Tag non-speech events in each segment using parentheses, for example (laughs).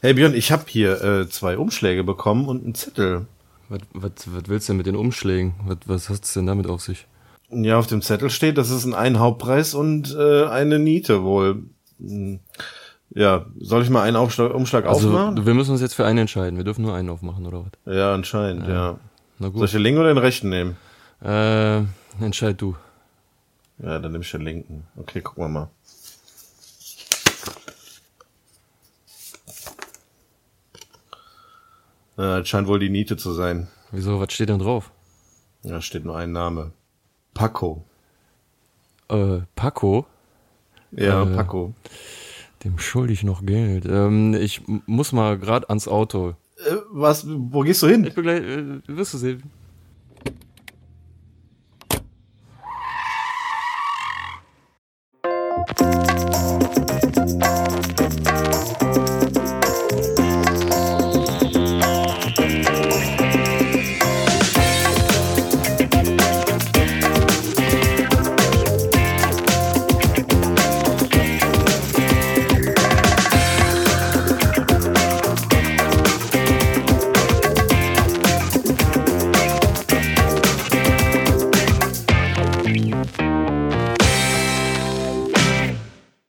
Hey Björn, ich habe hier äh, zwei Umschläge bekommen und einen Zettel. Was, was, was willst du denn mit den Umschlägen? Was, was hat es denn damit auf sich? Ja, auf dem Zettel steht, das ist ein Einhauptpreis und äh, eine Niete wohl. Hm. Ja, soll ich mal einen Aufschlag, Umschlag Also, aufmachen? wir müssen uns jetzt für einen entscheiden. Wir dürfen nur einen aufmachen, oder was? Ja, anscheinend, ja. Na Soll gut. ich den linken oder den rechten nehmen? Äh, entscheid du. Ja, dann nehme ich den linken. Okay, gucken wir mal. Das scheint wohl die Niete zu sein. Wieso, was steht denn drauf? Da steht nur ein Name. Paco. Äh, Paco? Ja, Äh, Paco. Dem schulde ich noch Geld. Ähm, ich muss mal gerade ans Auto. Äh, was, wo gehst du hin? Ich bin gleich, äh, wirst du sehen.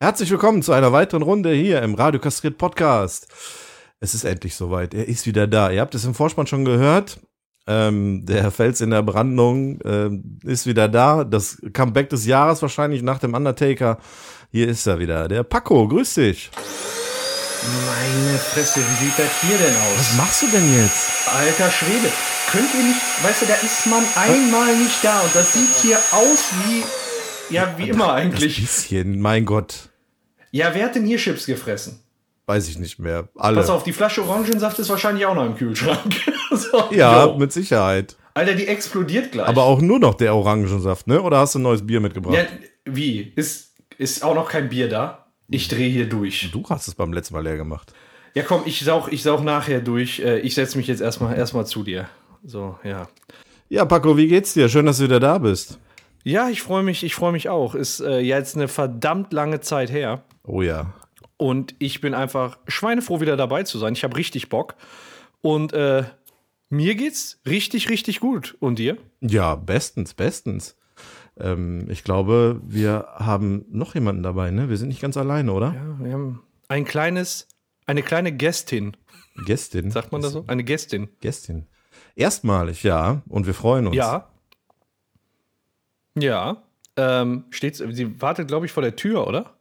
Herzlich willkommen zu einer weiteren Runde hier im Radio Kastriert Podcast. Es ist endlich soweit. Er ist wieder da. Ihr habt es im Vorspann schon gehört. Ähm, der Fels in der Brandung ähm, ist wieder da. Das Comeback des Jahres wahrscheinlich nach dem Undertaker. Hier ist er wieder. Der Paco, grüß dich. Meine Fresse, wie sieht das hier denn aus? Was machst du denn jetzt? Alter Schwede, könnt ihr nicht, weißt du, da ist man einmal nicht da und das sieht hier aus wie, ja, wie immer eigentlich. bisschen, mein Gott. Ja, wer hat denn hier Chips gefressen? Weiß ich nicht mehr. Alle. Pass auf, die Flasche Orangensaft ist wahrscheinlich auch noch im Kühlschrank. (laughs) so, Ja, jo. mit Sicherheit. Alter, die explodiert gleich. Aber auch nur noch der Orangensaft, ne? Oder hast du ein neues Bier mitgebracht? Ja, wie? Ist, ist auch noch kein Bier da? Ich drehe hier durch. Du hast es beim letzten Mal leer gemacht. Ja, komm, ich saug, ich saug nachher durch. Äh, Ich setze mich jetzt erstmal erstmal zu dir. So, ja. Ja, Paco, wie geht's dir? Schön, dass du wieder da bist. Ja, ich freue mich, ich freue mich auch. Ist äh, jetzt eine verdammt lange Zeit her. Oh ja. Und ich bin einfach schweinefroh, wieder dabei zu sein. Ich habe richtig Bock. Und äh, mir geht's richtig, richtig gut. Und dir? Ja, bestens, bestens. Ähm, ich glaube, wir haben noch jemanden dabei, ne? Wir sind nicht ganz alleine, oder? Ja, wir haben ein kleines, eine kleine Gästin. Gästin. Sagt man das so? Eine Gästin. Gästin. Erstmalig, ja. Und wir freuen uns. Ja. Ja. Ähm, steht, sie wartet, glaube ich, vor der Tür, oder?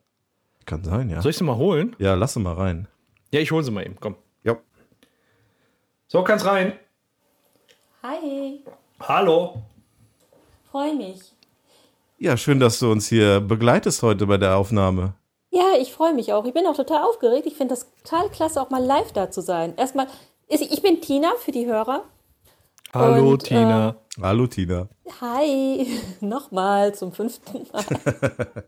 Kann sein, ja. Soll ich sie mal holen? Ja, lass sie mal rein. Ja, ich hole sie mal eben. Komm. Ja. So, kannst rein. Hi, Hallo. freue mich. Ja, schön, dass du uns hier begleitest heute bei der Aufnahme. Ja, ich freue mich auch. Ich bin auch total aufgeregt. Ich finde das total klasse, auch mal live da zu sein. Erstmal, ich ich bin Tina für die Hörer. Hallo, Und, Tina. Hallo, Tina. Hi, (laughs) nochmal zum fünften Mal. (laughs)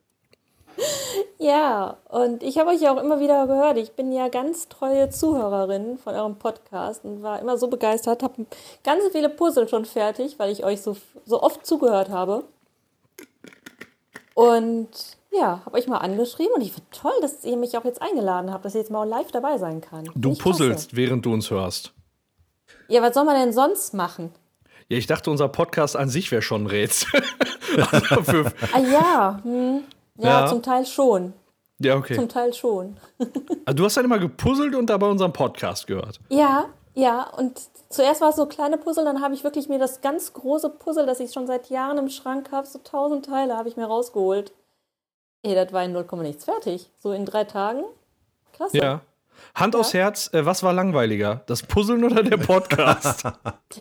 ja, und ich habe euch ja auch immer wieder gehört. Ich bin ja ganz treue Zuhörerin von eurem Podcast und war immer so begeistert, habe ganz viele Puzzle schon fertig, weil ich euch so, so oft zugehört habe. Und ja, habe euch mal angeschrieben und ich finde toll, dass ihr mich auch jetzt eingeladen habt, dass ich jetzt mal live dabei sein kann. Du ich klasse. puzzelst, während du uns hörst. Ja, was soll man denn sonst machen? Ja, ich dachte, unser Podcast an sich wäre schon ein Rätsel. (laughs) also Ah ja, hm. ja, Ja. zum Teil schon. ja, okay. Zum Teil schon. Also (laughs) du hast dann immer gepuzzelt und dabei unseren Podcast gehört. Ja, ja, und zuerst war es so kleine Puzzle, dann habe ich wirklich mir das ganz große Puzzle, das ich schon seit Jahren im Schrank habe, so tausend Teile habe ich mir rausgeholt. Ey, das war in 0, nichts fertig. So in drei Tagen. Klasse. Ja. Hand aufs Herz, äh, was war langweiliger? Das Puzzeln oder der Podcast? (laughs)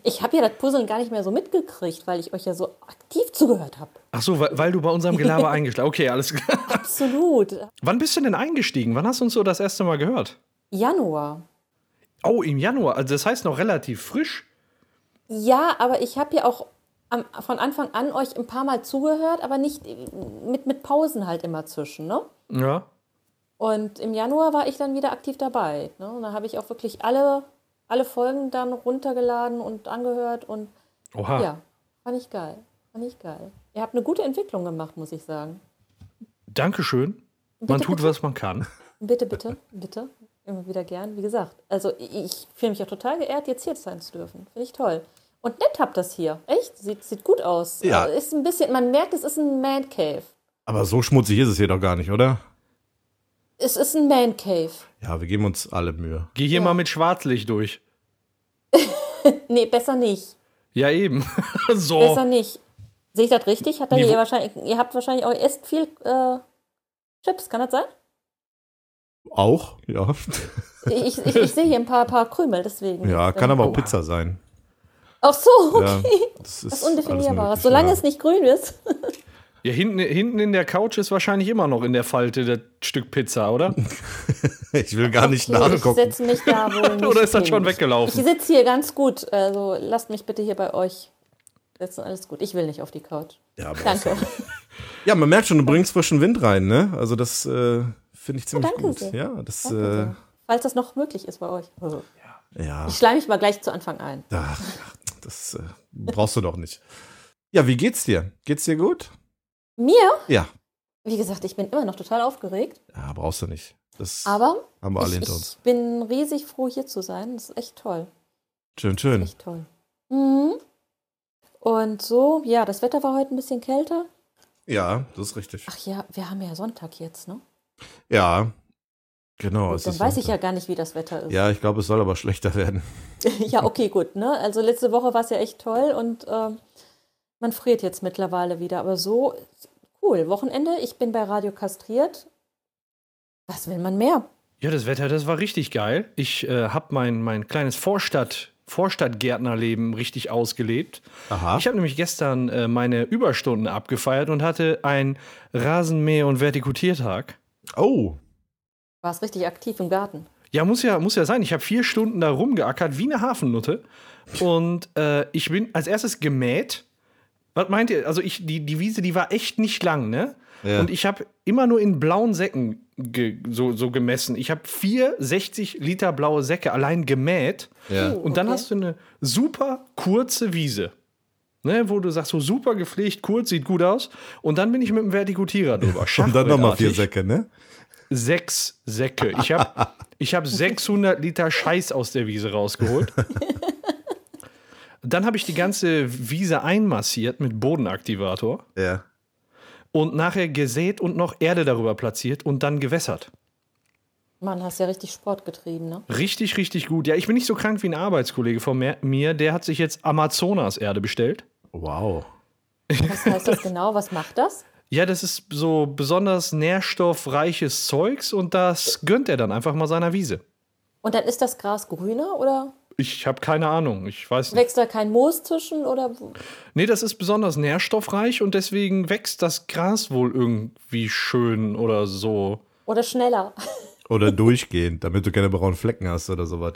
Ich habe ja das Puzzeln gar nicht mehr so mitgekriegt, weil ich euch ja so aktiv zugehört habe. Ach so, weil, weil du bei unserem Gelaber (laughs) eingeschlagen Okay, alles klar. Absolut. Wann bist du denn eingestiegen? Wann hast du uns so das erste Mal gehört? Januar. Oh, im Januar. Also das heißt noch relativ frisch. Ja, aber ich habe ja auch am, von Anfang an euch ein paar Mal zugehört, aber nicht mit, mit Pausen halt immer zwischen, ne? Ja. Und im Januar war ich dann wieder aktiv dabei. Ne? Und da habe ich auch wirklich alle, alle Folgen dann runtergeladen und angehört und Oha. ja, fand ich geil. Fand ich geil. Ihr habt eine gute Entwicklung gemacht, muss ich sagen. Dankeschön. Man Bitte, tut, bitte? was man kann. Bitte, bitte, bitte. immer wieder gern. Wie gesagt, also ich, ich fühle mich auch total geehrt, jetzt hier sein zu dürfen. Finde ich toll. Und nett habt das hier. Echt? Sieht, sieht gut aus. Ja. Also Ist ein bisschen, man merkt, es ist ein Man Cave. Aber so schmutzig ist es hier doch gar nicht, oder? Es ist ein Man Cave. Ja, wir geben uns alle Mühe. Geh hier Ja. mal mit Schwarzlicht durch. (laughs) Nee, besser nicht. Ja, eben. (laughs) so. Besser nicht. Sehe ich das richtig? Hat Niveau- ihr wahrscheinlich, ihr habt wahrscheinlich auch esst viel äh, Chips, kann das sein? Auch, ja. Ich, ich, ich sehe hier ein paar, paar Krümel, deswegen. Ja, kann aber auch Oh. Pizza sein. Ach so, okay. Ja, das ist Das alles Undefinierbares. Solange ja. es nicht grün ist. (laughs) Ja, hinten, hinten in der Couch ist wahrscheinlich immer noch in der Falte das Stück Pizza, oder? (laughs) Ich will gar nicht Okay, ich nachgucken. setze mich da wohl (laughs) nicht Oder ist das schon Ich weggelaufen? sitze hier ganz gut. Also lasst mich bitte hier bei euch sitzen. Alles gut. Ich will nicht auf die Couch. Ja, aber Danke. Ja, man merkt schon, du bringst frischen Wind rein, ne? Also das äh, finde ich ziemlich danke gut. sehr. Ja, das Danke äh. Falls das noch möglich ist bei euch. ja, Ich schleim mich mal gleich zu Anfang ein. ach, das äh, brauchst du doch nicht. Ja, wie geht's dir? Geht's dir gut? Mir, Ja. wie gesagt, ich bin immer noch total aufgeregt. Ja, brauchst du nicht. Das Aber haben wir alle ich, hinter uns. ich bin riesig froh, hier zu sein. Das ist echt toll. Schön, schön. Echt toll. Mhm. Und so, ja, das Wetter war heute ein bisschen kälter. Ja, das ist richtig. Ach ja, wir haben ja Sonntag jetzt, ne? Ja, genau. Gut, dann weiß ich ja gar nicht, wie das Wetter ist. Ja, ich glaube, es soll aber schlechter werden. (laughs) Ja, okay, gut. Ne? Also letzte Woche war es ja echt toll und ähm, man friert jetzt mittlerweile wieder. Aber so cool. Wochenende, ich bin bei Radio kastriert. Was will man mehr? Ja, das Wetter, das war richtig geil. Ich äh, habe mein, mein kleines Vorstadt, Vorstadtgärtnerleben richtig ausgelebt. Aha. Ich habe nämlich gestern äh, meine Überstunden abgefeiert und hatte einen Rasenmäher- und Vertikutiertag. Oh, War es richtig aktiv im Garten? Ja, muss ja, muss ja sein. Ich habe vier Stunden da rumgeackert wie eine Hafennutte. Und äh, ich bin als erstes gemäht. Was meint ihr? Also ich, die, die Wiese, die war echt nicht lang, ne? Ja. Und ich habe immer nur in blauen Säcken ge, so, so gemessen. Ich habe vier 60 Liter blaue Säcke allein gemäht. ja. Und dann Okay. hast du eine super kurze Wiese. Ne, wo du sagst, so super gepflegt, kurz, sieht gut aus. Und dann bin ich mit dem Vertikutierer drüber. (laughs) Und dann nochmal vier. Säcke, ne? Sechs Säcke. Ich habe (laughs) ich hab 600 Liter Scheiß aus der Wiese rausgeholt. (laughs) Dann habe ich die ganze Wiese einmassiert mit Bodenaktivator Ja. und nachher gesät und noch Erde darüber platziert und dann gewässert. Mann, hast ja richtig Sport getrieben, ne? Richtig, richtig gut. Ja, ich bin nicht so krank wie ein Arbeitskollege von mir- mir. Der hat sich jetzt Amazonas-Erde bestellt. Wow. Was heißt das genau? Was macht das? Ja, das ist so besonders nährstoffreiches Zeugs und das gönnt er dann einfach mal seiner Wiese. Und dann ist das Gras grüner oder Ich habe keine Ahnung. Ich weiß nicht. wächst da kein Moos zwischen oder Nee, das ist besonders nährstoffreich und deswegen wächst das Gras wohl irgendwie schön oder so. oder schneller? (laughs) Oder durchgehend, damit du keine braunen Flecken hast oder sowas.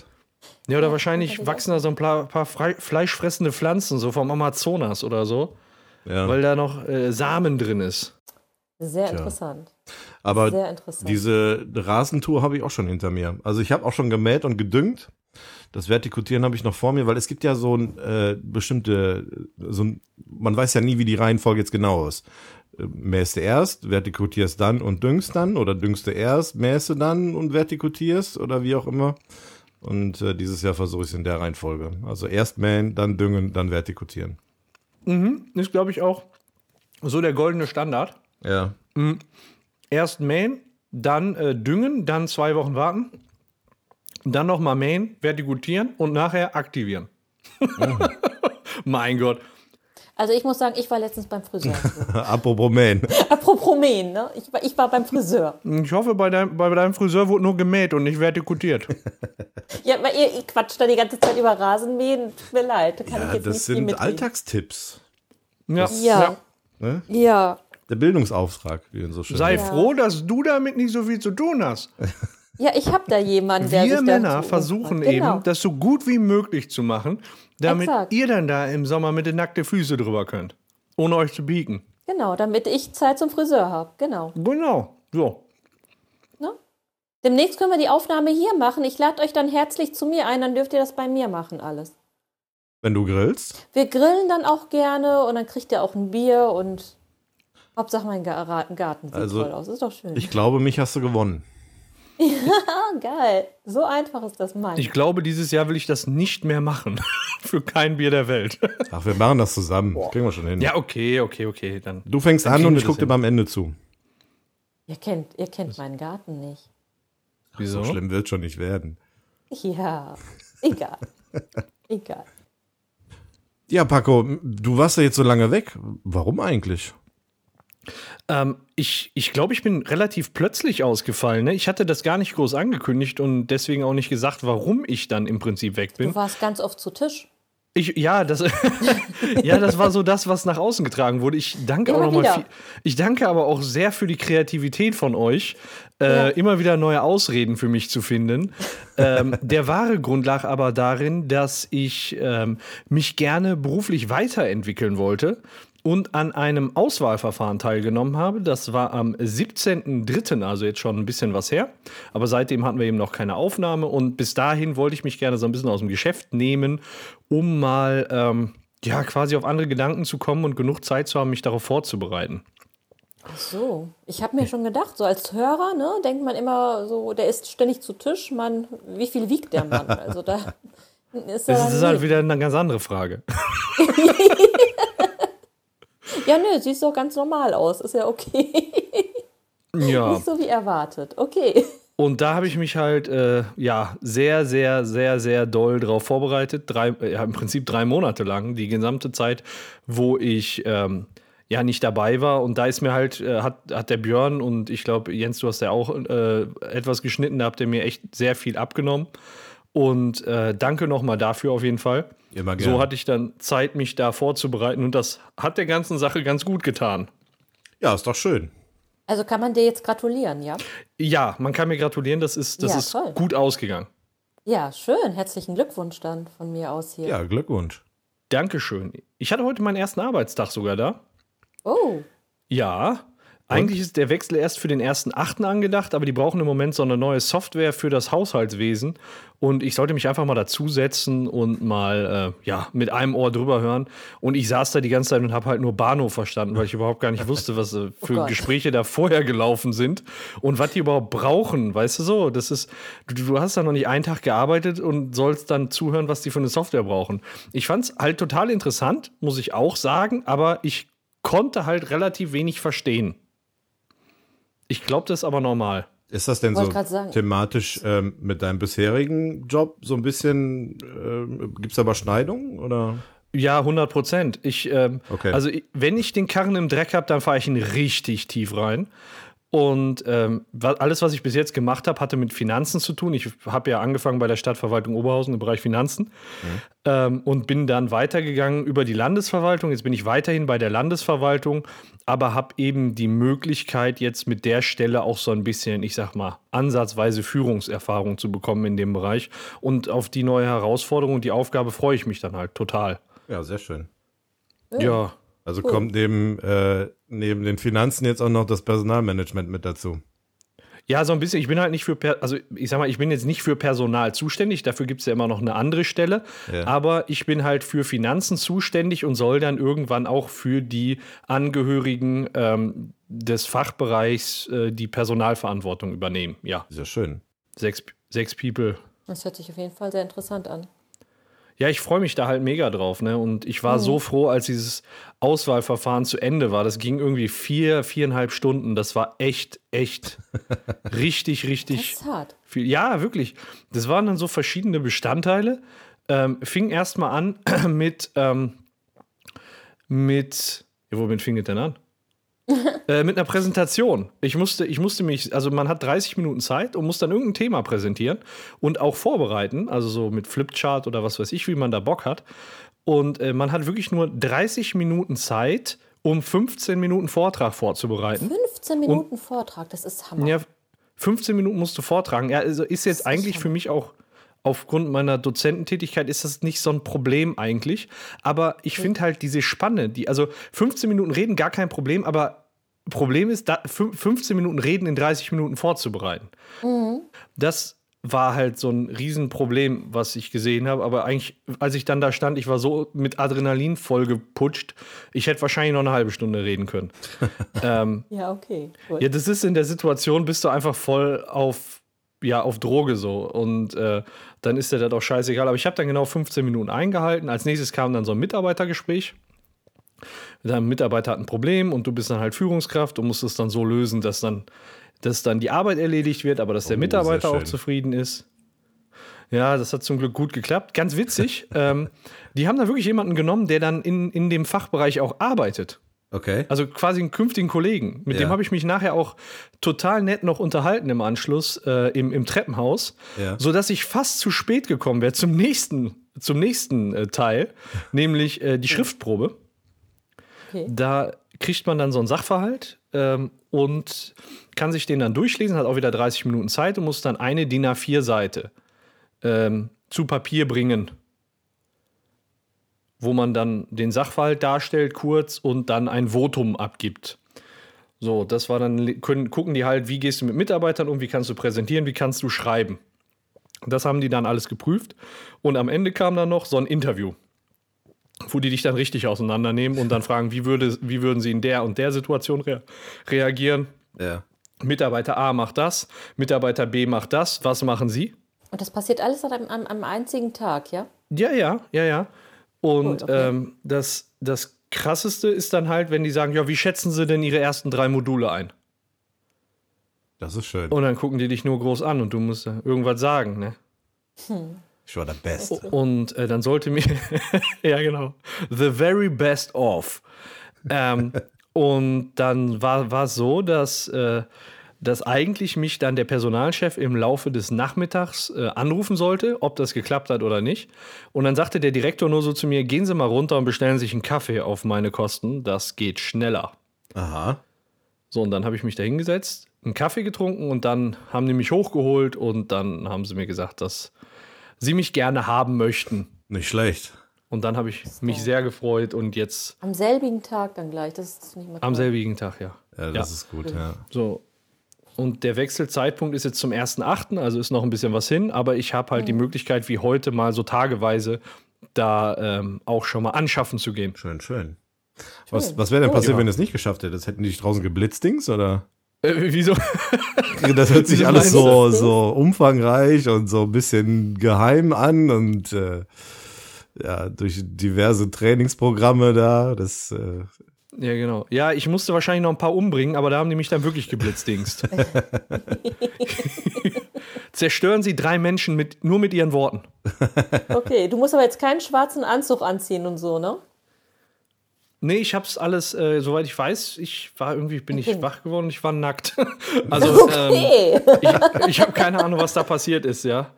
Ja, oder kann wahrscheinlich ich wachsen da so ein paar, paar fleischfressende Pflanzen, so vom Amazonas oder so, Ja. weil da noch äh, Samen drin ist. Sehr Tja. interessant. Aber Sehr interessant. diese Rasentour habe ich auch schon hinter mir. Also ich habe auch schon gemäht und gedüngt. Das Vertikutieren habe ich noch vor mir, weil es gibt ja so ein äh, bestimmte, so ein, man weiß ja nie, wie die Reihenfolge jetzt genau ist. Äh, Mähst du erst, vertikutierst dann und düngst dann oder düngst du erst, mähst du dann und vertikutierst oder wie auch immer. Und äh, dieses Jahr versuche ich es in der Reihenfolge. Also erst mähen, dann düngen, dann vertikutieren. Mhm, ist, glaube ich, auch so der goldene Standard. Ja. Erst mähen, dann äh, düngen, dann zwei Wochen warten, dann nochmal mähen, vertikutieren und nachher aktivieren. (laughs) mein Gott. Also ich muss sagen, ich war letztens beim Friseur. (laughs) Apropos mähen. (laughs) Apropos Mähen, ne? Ich war, ich war beim Friseur. Ich hoffe, bei deinem, bei deinem Friseur wurde nur gemäht und nicht vertikutiert. Ja, weil ihr, ihr quatscht da die ganze Zeit über Rasenmähen. Tut mir leid, da kann ich Ja, jetzt das sind. Alltagstipps. Ja. Ja. Ne? Ja. Der Bildungsauftrag, wie man so schön Sei sagt. froh, dass du damit nicht so viel zu tun hast. Ja, ich habe da jemanden, der Wir Männer versuchen. Genau. eben, das so gut wie möglich zu machen, damit Exakt. ihr dann da im Sommer mit den nackten Füßen drüber könnt. Ohne euch zu biegen. Genau, damit ich Zeit zum Friseur habe. Genau. Genau. So. Ne? Demnächst können wir die Aufnahme hier machen. Ich lade euch dann herzlich zu mir ein, dann dürft ihr das bei mir machen alles. Wenn du grillst, Wir grillen dann auch gerne und dann kriegt ihr auch ein Bier und Hauptsache mein Gar- Garten sieht Also, toll aus. Ist doch schön. ich glaube, mich hast du gewonnen. Ah, geil. So einfach ist das mein. Ich glaube, dieses Jahr will ich das nicht mehr machen. (laughs) Für kein Bier der Welt. Ach, wir machen das zusammen. Das kriegen wir schon hin. ja, okay, okay, okay. Dann. Du fängst Dann an und ich gucke dir beim Ende zu. Ihr kennt, ihr kennt meinen Garten nicht. Wieso? So schlimm wird schon nicht werden. Ja, egal. egal. Ja, Paco, du warst ja jetzt so lange weg. Warum eigentlich? Ähm, ich ich glaube, ich bin relativ plötzlich ausgefallen. Ne? Ich hatte das gar nicht groß angekündigt und deswegen auch nicht gesagt, warum ich dann im Prinzip weg bin. Du warst ganz oft zu Tisch. Ich, ja, das, (laughs) ja, das war so das, was nach außen getragen wurde. Ich danke Immer auch nochmal. Ich danke aber auch sehr für die Kreativität von euch, äh, Ja. immer wieder neue Ausreden für mich zu finden. ähm, der wahre Grund lag aber darin, dass ich ähm, mich gerne beruflich weiterentwickeln wollte und an einem Auswahlverfahren teilgenommen habe. Das war am 17.03., also jetzt schon ein bisschen was her. Aber seitdem hatten wir eben noch keine Aufnahme und bis dahin wollte ich mich gerne so ein bisschen aus dem Geschäft nehmen, um mal ähm, ja quasi auf andere Gedanken zu kommen und genug Zeit zu haben, mich darauf vorzubereiten. Ach so. Ich habe mir schon gedacht, so als Hörer, ne, denkt man immer so, der ist ständig zu Tisch, man, wie viel wiegt der Mann? Also da (laughs) ist er. Das ist halt wieder eine ganz andere Frage. (laughs) (laughs) Ja, nö, siehst doch ganz normal aus. Ist ja okay. (laughs) Ja. Nicht so wie erwartet. Okay. Und da habe ich mich halt äh, ja sehr, sehr, sehr, sehr doll drauf vorbereitet. Drei, äh, ja, im Prinzip drei Monate lang, die gesamte Zeit, wo ich ähm, ja nicht dabei war. Und da ist mir halt, äh, hat, hat der Björn und ich glaube, Jens, du hast ja auch äh, etwas geschnitten, da habt ihr mir echt sehr viel abgenommen. Und äh, danke nochmal dafür auf jeden Fall. Immer gerne. So hatte ich dann Zeit, mich da vorzubereiten und das hat der ganzen Sache ganz gut getan. Ja, ist doch schön. Also kann man dir jetzt gratulieren, ja? Ja, man kann mir gratulieren, das ist, das Ja, ist toll. gut ausgegangen. Ja, schön. Herzlichen Glückwunsch dann von mir aus hier. Ja, Glückwunsch. Dankeschön. Ich hatte heute meinen ersten Arbeitstag sogar da. Oh, Ja. Eigentlich ist der Wechsel erst für den 1.8. angedacht, aber die brauchen im Moment so eine neue Software für das Haushaltswesen. Und ich sollte mich einfach mal dazusetzen und mal äh, ja, mit einem Ohr drüber hören. Und ich saß da die ganze Zeit und habe halt nur Bahnhof verstanden, weil ich überhaupt gar nicht wusste, was äh, (laughs) für Gott. Gespräche da vorher gelaufen sind und was die überhaupt brauchen. Weißt du so? Das ist, du, du hast da noch nicht einen Tag gearbeitet und sollst dann zuhören, was die für eine Software brauchen. Ich fand es halt total interessant, muss ich auch sagen, aber ich konnte halt relativ wenig verstehen. Ich glaube, das ist aber normal. Ist das denn Wollte so thematisch ähm, mit deinem bisherigen Job so ein bisschen, ähm, gibt es da Überschneidungen oder? Ja, 100 Prozent. Ich, ähm, Okay. Also, ich- wenn ich den Karren im Dreck habe, dann fahre ich ihn richtig tief rein. Und ähm, alles, was ich bis jetzt gemacht habe, hatte mit Finanzen zu tun. Ich habe ja angefangen bei der Stadtverwaltung Oberhausen im Bereich Finanzen ähm, und bin dann weitergegangen über die Landesverwaltung. Jetzt bin ich weiterhin bei der Landesverwaltung, aber habe eben die Möglichkeit, jetzt mit der Stelle auch so ein bisschen, ich sag mal, ansatzweise Führungserfahrung zu bekommen in dem Bereich. Und auf die neue Herausforderung und die Aufgabe freue ich mich dann halt total. Ja, sehr schön. Ja. Also kommt neben, äh, neben den Finanzen jetzt auch noch das Personalmanagement mit dazu. Ja, so ein bisschen. Ich bin halt nicht für, per also ich sag mal, ich bin jetzt nicht für Personal zuständig. Dafür gibt es ja immer noch eine andere Stelle. Ja. Aber ich bin halt für Finanzen zuständig und soll dann irgendwann auch für die Angehörigen ähm, des Fachbereichs äh, die Personalverantwortung übernehmen. Ja, Ist ja schön. sechs, sechs People. das hört sich auf jeden Fall sehr interessant an. Ja, ich freue mich da halt mega drauf, ne? Und ich war so froh, als dieses Auswahlverfahren zu Ende war. Das ging irgendwie vier, viereinhalb Stunden. Das war echt, echt (laughs) richtig, Das richtig ist hart. viel. Ja, wirklich. Das waren dann so verschiedene Bestandteile. Ähm, fing erstmal an (clears throat) mit, ähm, mit, ja, womit fing es denn an? (laughs) äh, mit einer Präsentation. Ich musste, ich musste mich, also man hat 30 Minuten Zeit und muss dann irgendein Thema präsentieren und auch vorbereiten, also so mit Flipchart oder was weiß ich, wie man da Bock hat. Und äh, man hat wirklich nur 30 Minuten Zeit, um 15 Minuten Vortrag vorzubereiten. 15 Minuten Vortrag, das ist Hammer. Ja, 15 Minuten musst du vortragen. Ja, also ist jetzt eigentlich für mich auch aufgrund meiner Dozententätigkeit ist das nicht so ein Problem eigentlich. Aber ich finde halt diese Spanne, die, also 15 Minuten reden, gar kein Problem, aber Problem ist, da, fün- 15 Minuten reden in 30 Minuten vorzubereiten. Das war halt so ein Riesenproblem, was ich gesehen habe. Aber eigentlich, als ich dann da stand, ich war so mit Adrenalin voll geputscht, ich hätte wahrscheinlich noch eine halbe Stunde reden können. (laughs) ähm, Ja, okay. Gut. ja, das ist in der Situation, bist du einfach voll auf ja, auf Droge so. Und äh, dann ist dir das auch scheißegal. Aber ich habe dann genau 15 Minuten eingehalten. Als nächstes kam dann so ein Mitarbeitergespräch. Dein Mitarbeiter hat ein Problem und du bist dann halt Führungskraft und musst es dann so lösen, dass dann, dass dann die Arbeit erledigt wird, aber dass der Oh, Mitarbeiter auch zufrieden ist. Ja, das hat zum Glück gut geklappt. Ganz witzig. (laughs) ähm, die haben da wirklich jemanden genommen, der dann in, in dem Fachbereich auch arbeitet. Okay. Also quasi einen künftigen Kollegen. Mit Ja. dem habe ich mich nachher auch total nett noch unterhalten im Anschluss äh, im, im Treppenhaus, Ja. sodass ich fast zu spät gekommen wäre zum nächsten, zum nächsten äh, Teil, (laughs) nämlich äh, die Schriftprobe. Okay. Da kriegt man dann so einen Sachverhalt ähm, und kann sich den dann durchlesen, hat auch wieder 30 Minuten Zeit und muss dann eine DIN A4-Seite ähm, zu Papier bringen, wo man dann den Sachverhalt darstellt, kurz und dann ein Votum abgibt. So, das war dann, können, gucken die halt, wie gehst du mit Mitarbeitern um, wie kannst du präsentieren, wie kannst du schreiben. Das haben die dann alles geprüft und am Ende kam dann noch so ein Interview wo die dich dann richtig auseinandernehmen und dann (laughs) fragen, wie, würde, wie würden sie in der und der Situation rea reagieren. Ja. Mitarbeiter A macht das, Mitarbeiter B macht das, was machen sie? Und das passiert alles an einem, an einem einzigen Tag, ja? Ja, ja, ja, ja. Und Cool, okay. ähm, das, das Krasseste ist dann halt, wenn die sagen, ja, wie schätzen sie denn ihre ersten drei Module ein? Das ist schön. Und dann gucken die dich nur groß an und du musst irgendwas sagen, ne? Ich war der Beste. Und äh, dann sollte mir, (laughs) ja genau, the very best of. Ähm, (laughs) und dann war es so, dass, äh, dass eigentlich mich dann der Personalchef im Laufe des Nachmittags äh, anrufen sollte, ob das geklappt hat oder nicht. Und dann sagte der Direktor nur so zu mir, gehen Sie mal runter und bestellen sich einen Kaffee auf meine Kosten, das geht schneller. Aha. So, und dann habe ich mich da hingesetzt, einen Kaffee getrunken und dann haben die mich hochgeholt und dann haben sie mir gesagt, dass sie mich gerne haben möchten. Nicht schlecht. Und dann habe ich mich sehr gefreut und jetzt Am selbigen Tag dann gleich. Das ist nicht mehr am selbigen Tag, ja. Ja, das ist gut, ja. So. Und der Wechselzeitpunkt ist jetzt zum 1.8., also ist noch ein bisschen was hin, aber ich habe halt die Möglichkeit, wie heute mal so tageweise da ähm, auch schon mal anschaffen zu gehen. Schön, schön. Was, was wäre denn passiert, Ja. wenn du es nicht geschafft hättest? Hätten die draußen geblitzt, Dings, oder? Äh, wieso? (laughs) Das hört sich alles so, so umfangreich und so ein bisschen geheim an und äh, ja, durch diverse Trainingsprogramme da, das äh, ja, genau. Ja, ich musste wahrscheinlich noch ein paar umbringen, aber da haben die mich dann wirklich geblitzdingst. (laughs) Zerstören sie drei Menschen mit, nur mit ihren Worten. Okay, du musst aber jetzt keinen schwarzen Anzug anziehen und so, ne? Nee, ich hab's alles, äh, soweit ich weiß, ich war irgendwie, bin ich wach geworden, ich war nackt. (laughs) Also, ähm, Okay, ich, ich habe keine Ahnung, was da passiert ist, ja.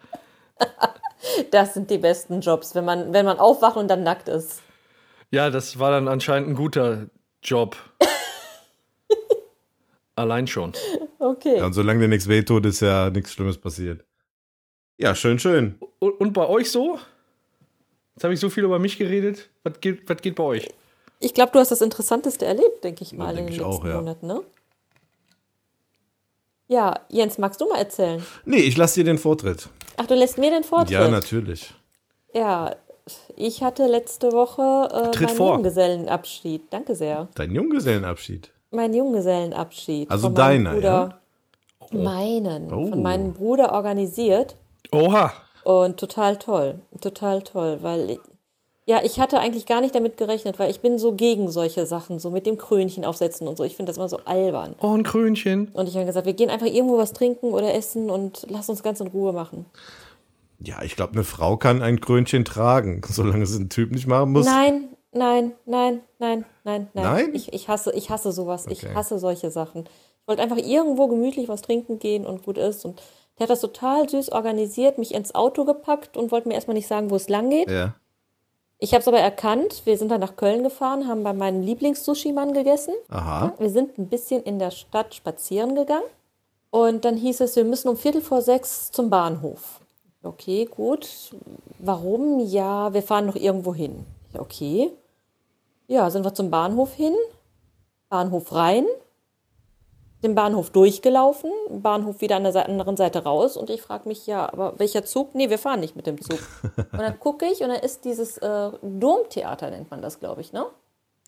das sind die besten Jobs, wenn man, wenn man aufwacht und dann nackt ist. Ja, das war dann anscheinend ein guter Job. (laughs) Allein schon. Okay. ja, und solange dir nichts wehtut, ist ja nichts Schlimmes passiert. Ja, schön, schön. Und, und bei euch so? Jetzt habe ich so viel über mich geredet. Was geht, was geht bei euch? Ich glaube, du hast das Interessanteste erlebt, denke ich mal, denke in den ich auch, letzten ja. Monaten, ne? Ja, Jens, magst du mal erzählen? Nee, ich lasse dir den Vortritt. Ach, du lässt mir den Vortritt? Ja, natürlich. Ja, ich hatte letzte Woche äh, Tritt meinen vor. Junggesellenabschied. Danke sehr. Dein Junggesellenabschied. Mein Junggesellenabschied. Also von meinem deiner, Bruder, Meinen. Oh. Von meinem Bruder organisiert. Oha. Und total toll. Total toll, weil ich, ja, ich hatte eigentlich gar nicht damit gerechnet, weil ich bin so gegen solche Sachen, so mit dem Krönchen aufsetzen und so. Ich finde das immer so albern. Oh, ein Krönchen. Und ich habe gesagt, wir gehen einfach irgendwo was trinken oder essen und lass uns ganz in Ruhe machen. Ja, ich glaube, eine Frau kann ein Krönchen tragen, (laughs) solange es ein Typ nicht machen muss. Nein, nein, nein, nein, nein, nein. Nein? Ich, ich, hasse, ich hasse sowas. Okay. Ich hasse solche Sachen. Ich wollte einfach irgendwo gemütlich was trinken gehen und gut ist. Und der hat das total süß organisiert, mich ins Auto gepackt und wollte mir erstmal nicht sagen, wo es lang geht. Ja. Ich habe es aber erkannt. Wir sind dann nach Köln gefahren, haben bei meinem Lieblings-Sushi-Mann gegessen. Aha. Wir sind ein bisschen in der Stadt spazieren gegangen. Und dann hieß es, wir müssen um Viertel vor sechs zum Bahnhof. Okay, gut. Warum? Ja, wir fahren noch irgendwo hin. Okay. Ja, sind wir zum Bahnhof hin, Bahnhof rein, den Bahnhof durchgelaufen, Bahnhof wieder an der anderen Seite raus und ich frage mich, ja, aber welcher Zug? Nee, wir fahren nicht mit dem Zug. (laughs) Und dann gucke ich und da ist dieses äh, Domtheater, nennt man das, glaube ich, ne?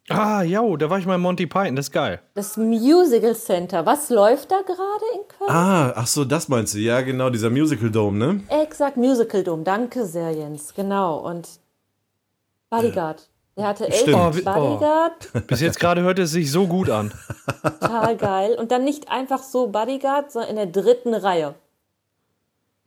Ah, ja, da war ich mal in Monty Python, das ist geil. Das Musical Center. Was läuft da gerade in Köln? Ah, ach so, das meinst du. Ja, genau, dieser Musical Dome, ne? Exakt, Musical Dome. Danke sehr, Jens. Genau. Und Bodyguard. Der hatte elf. Oh, oh. Bodyguard. Bis jetzt gerade hört es sich so gut an. Total geil. Und dann nicht einfach so Bodyguard, sondern in der dritten Reihe.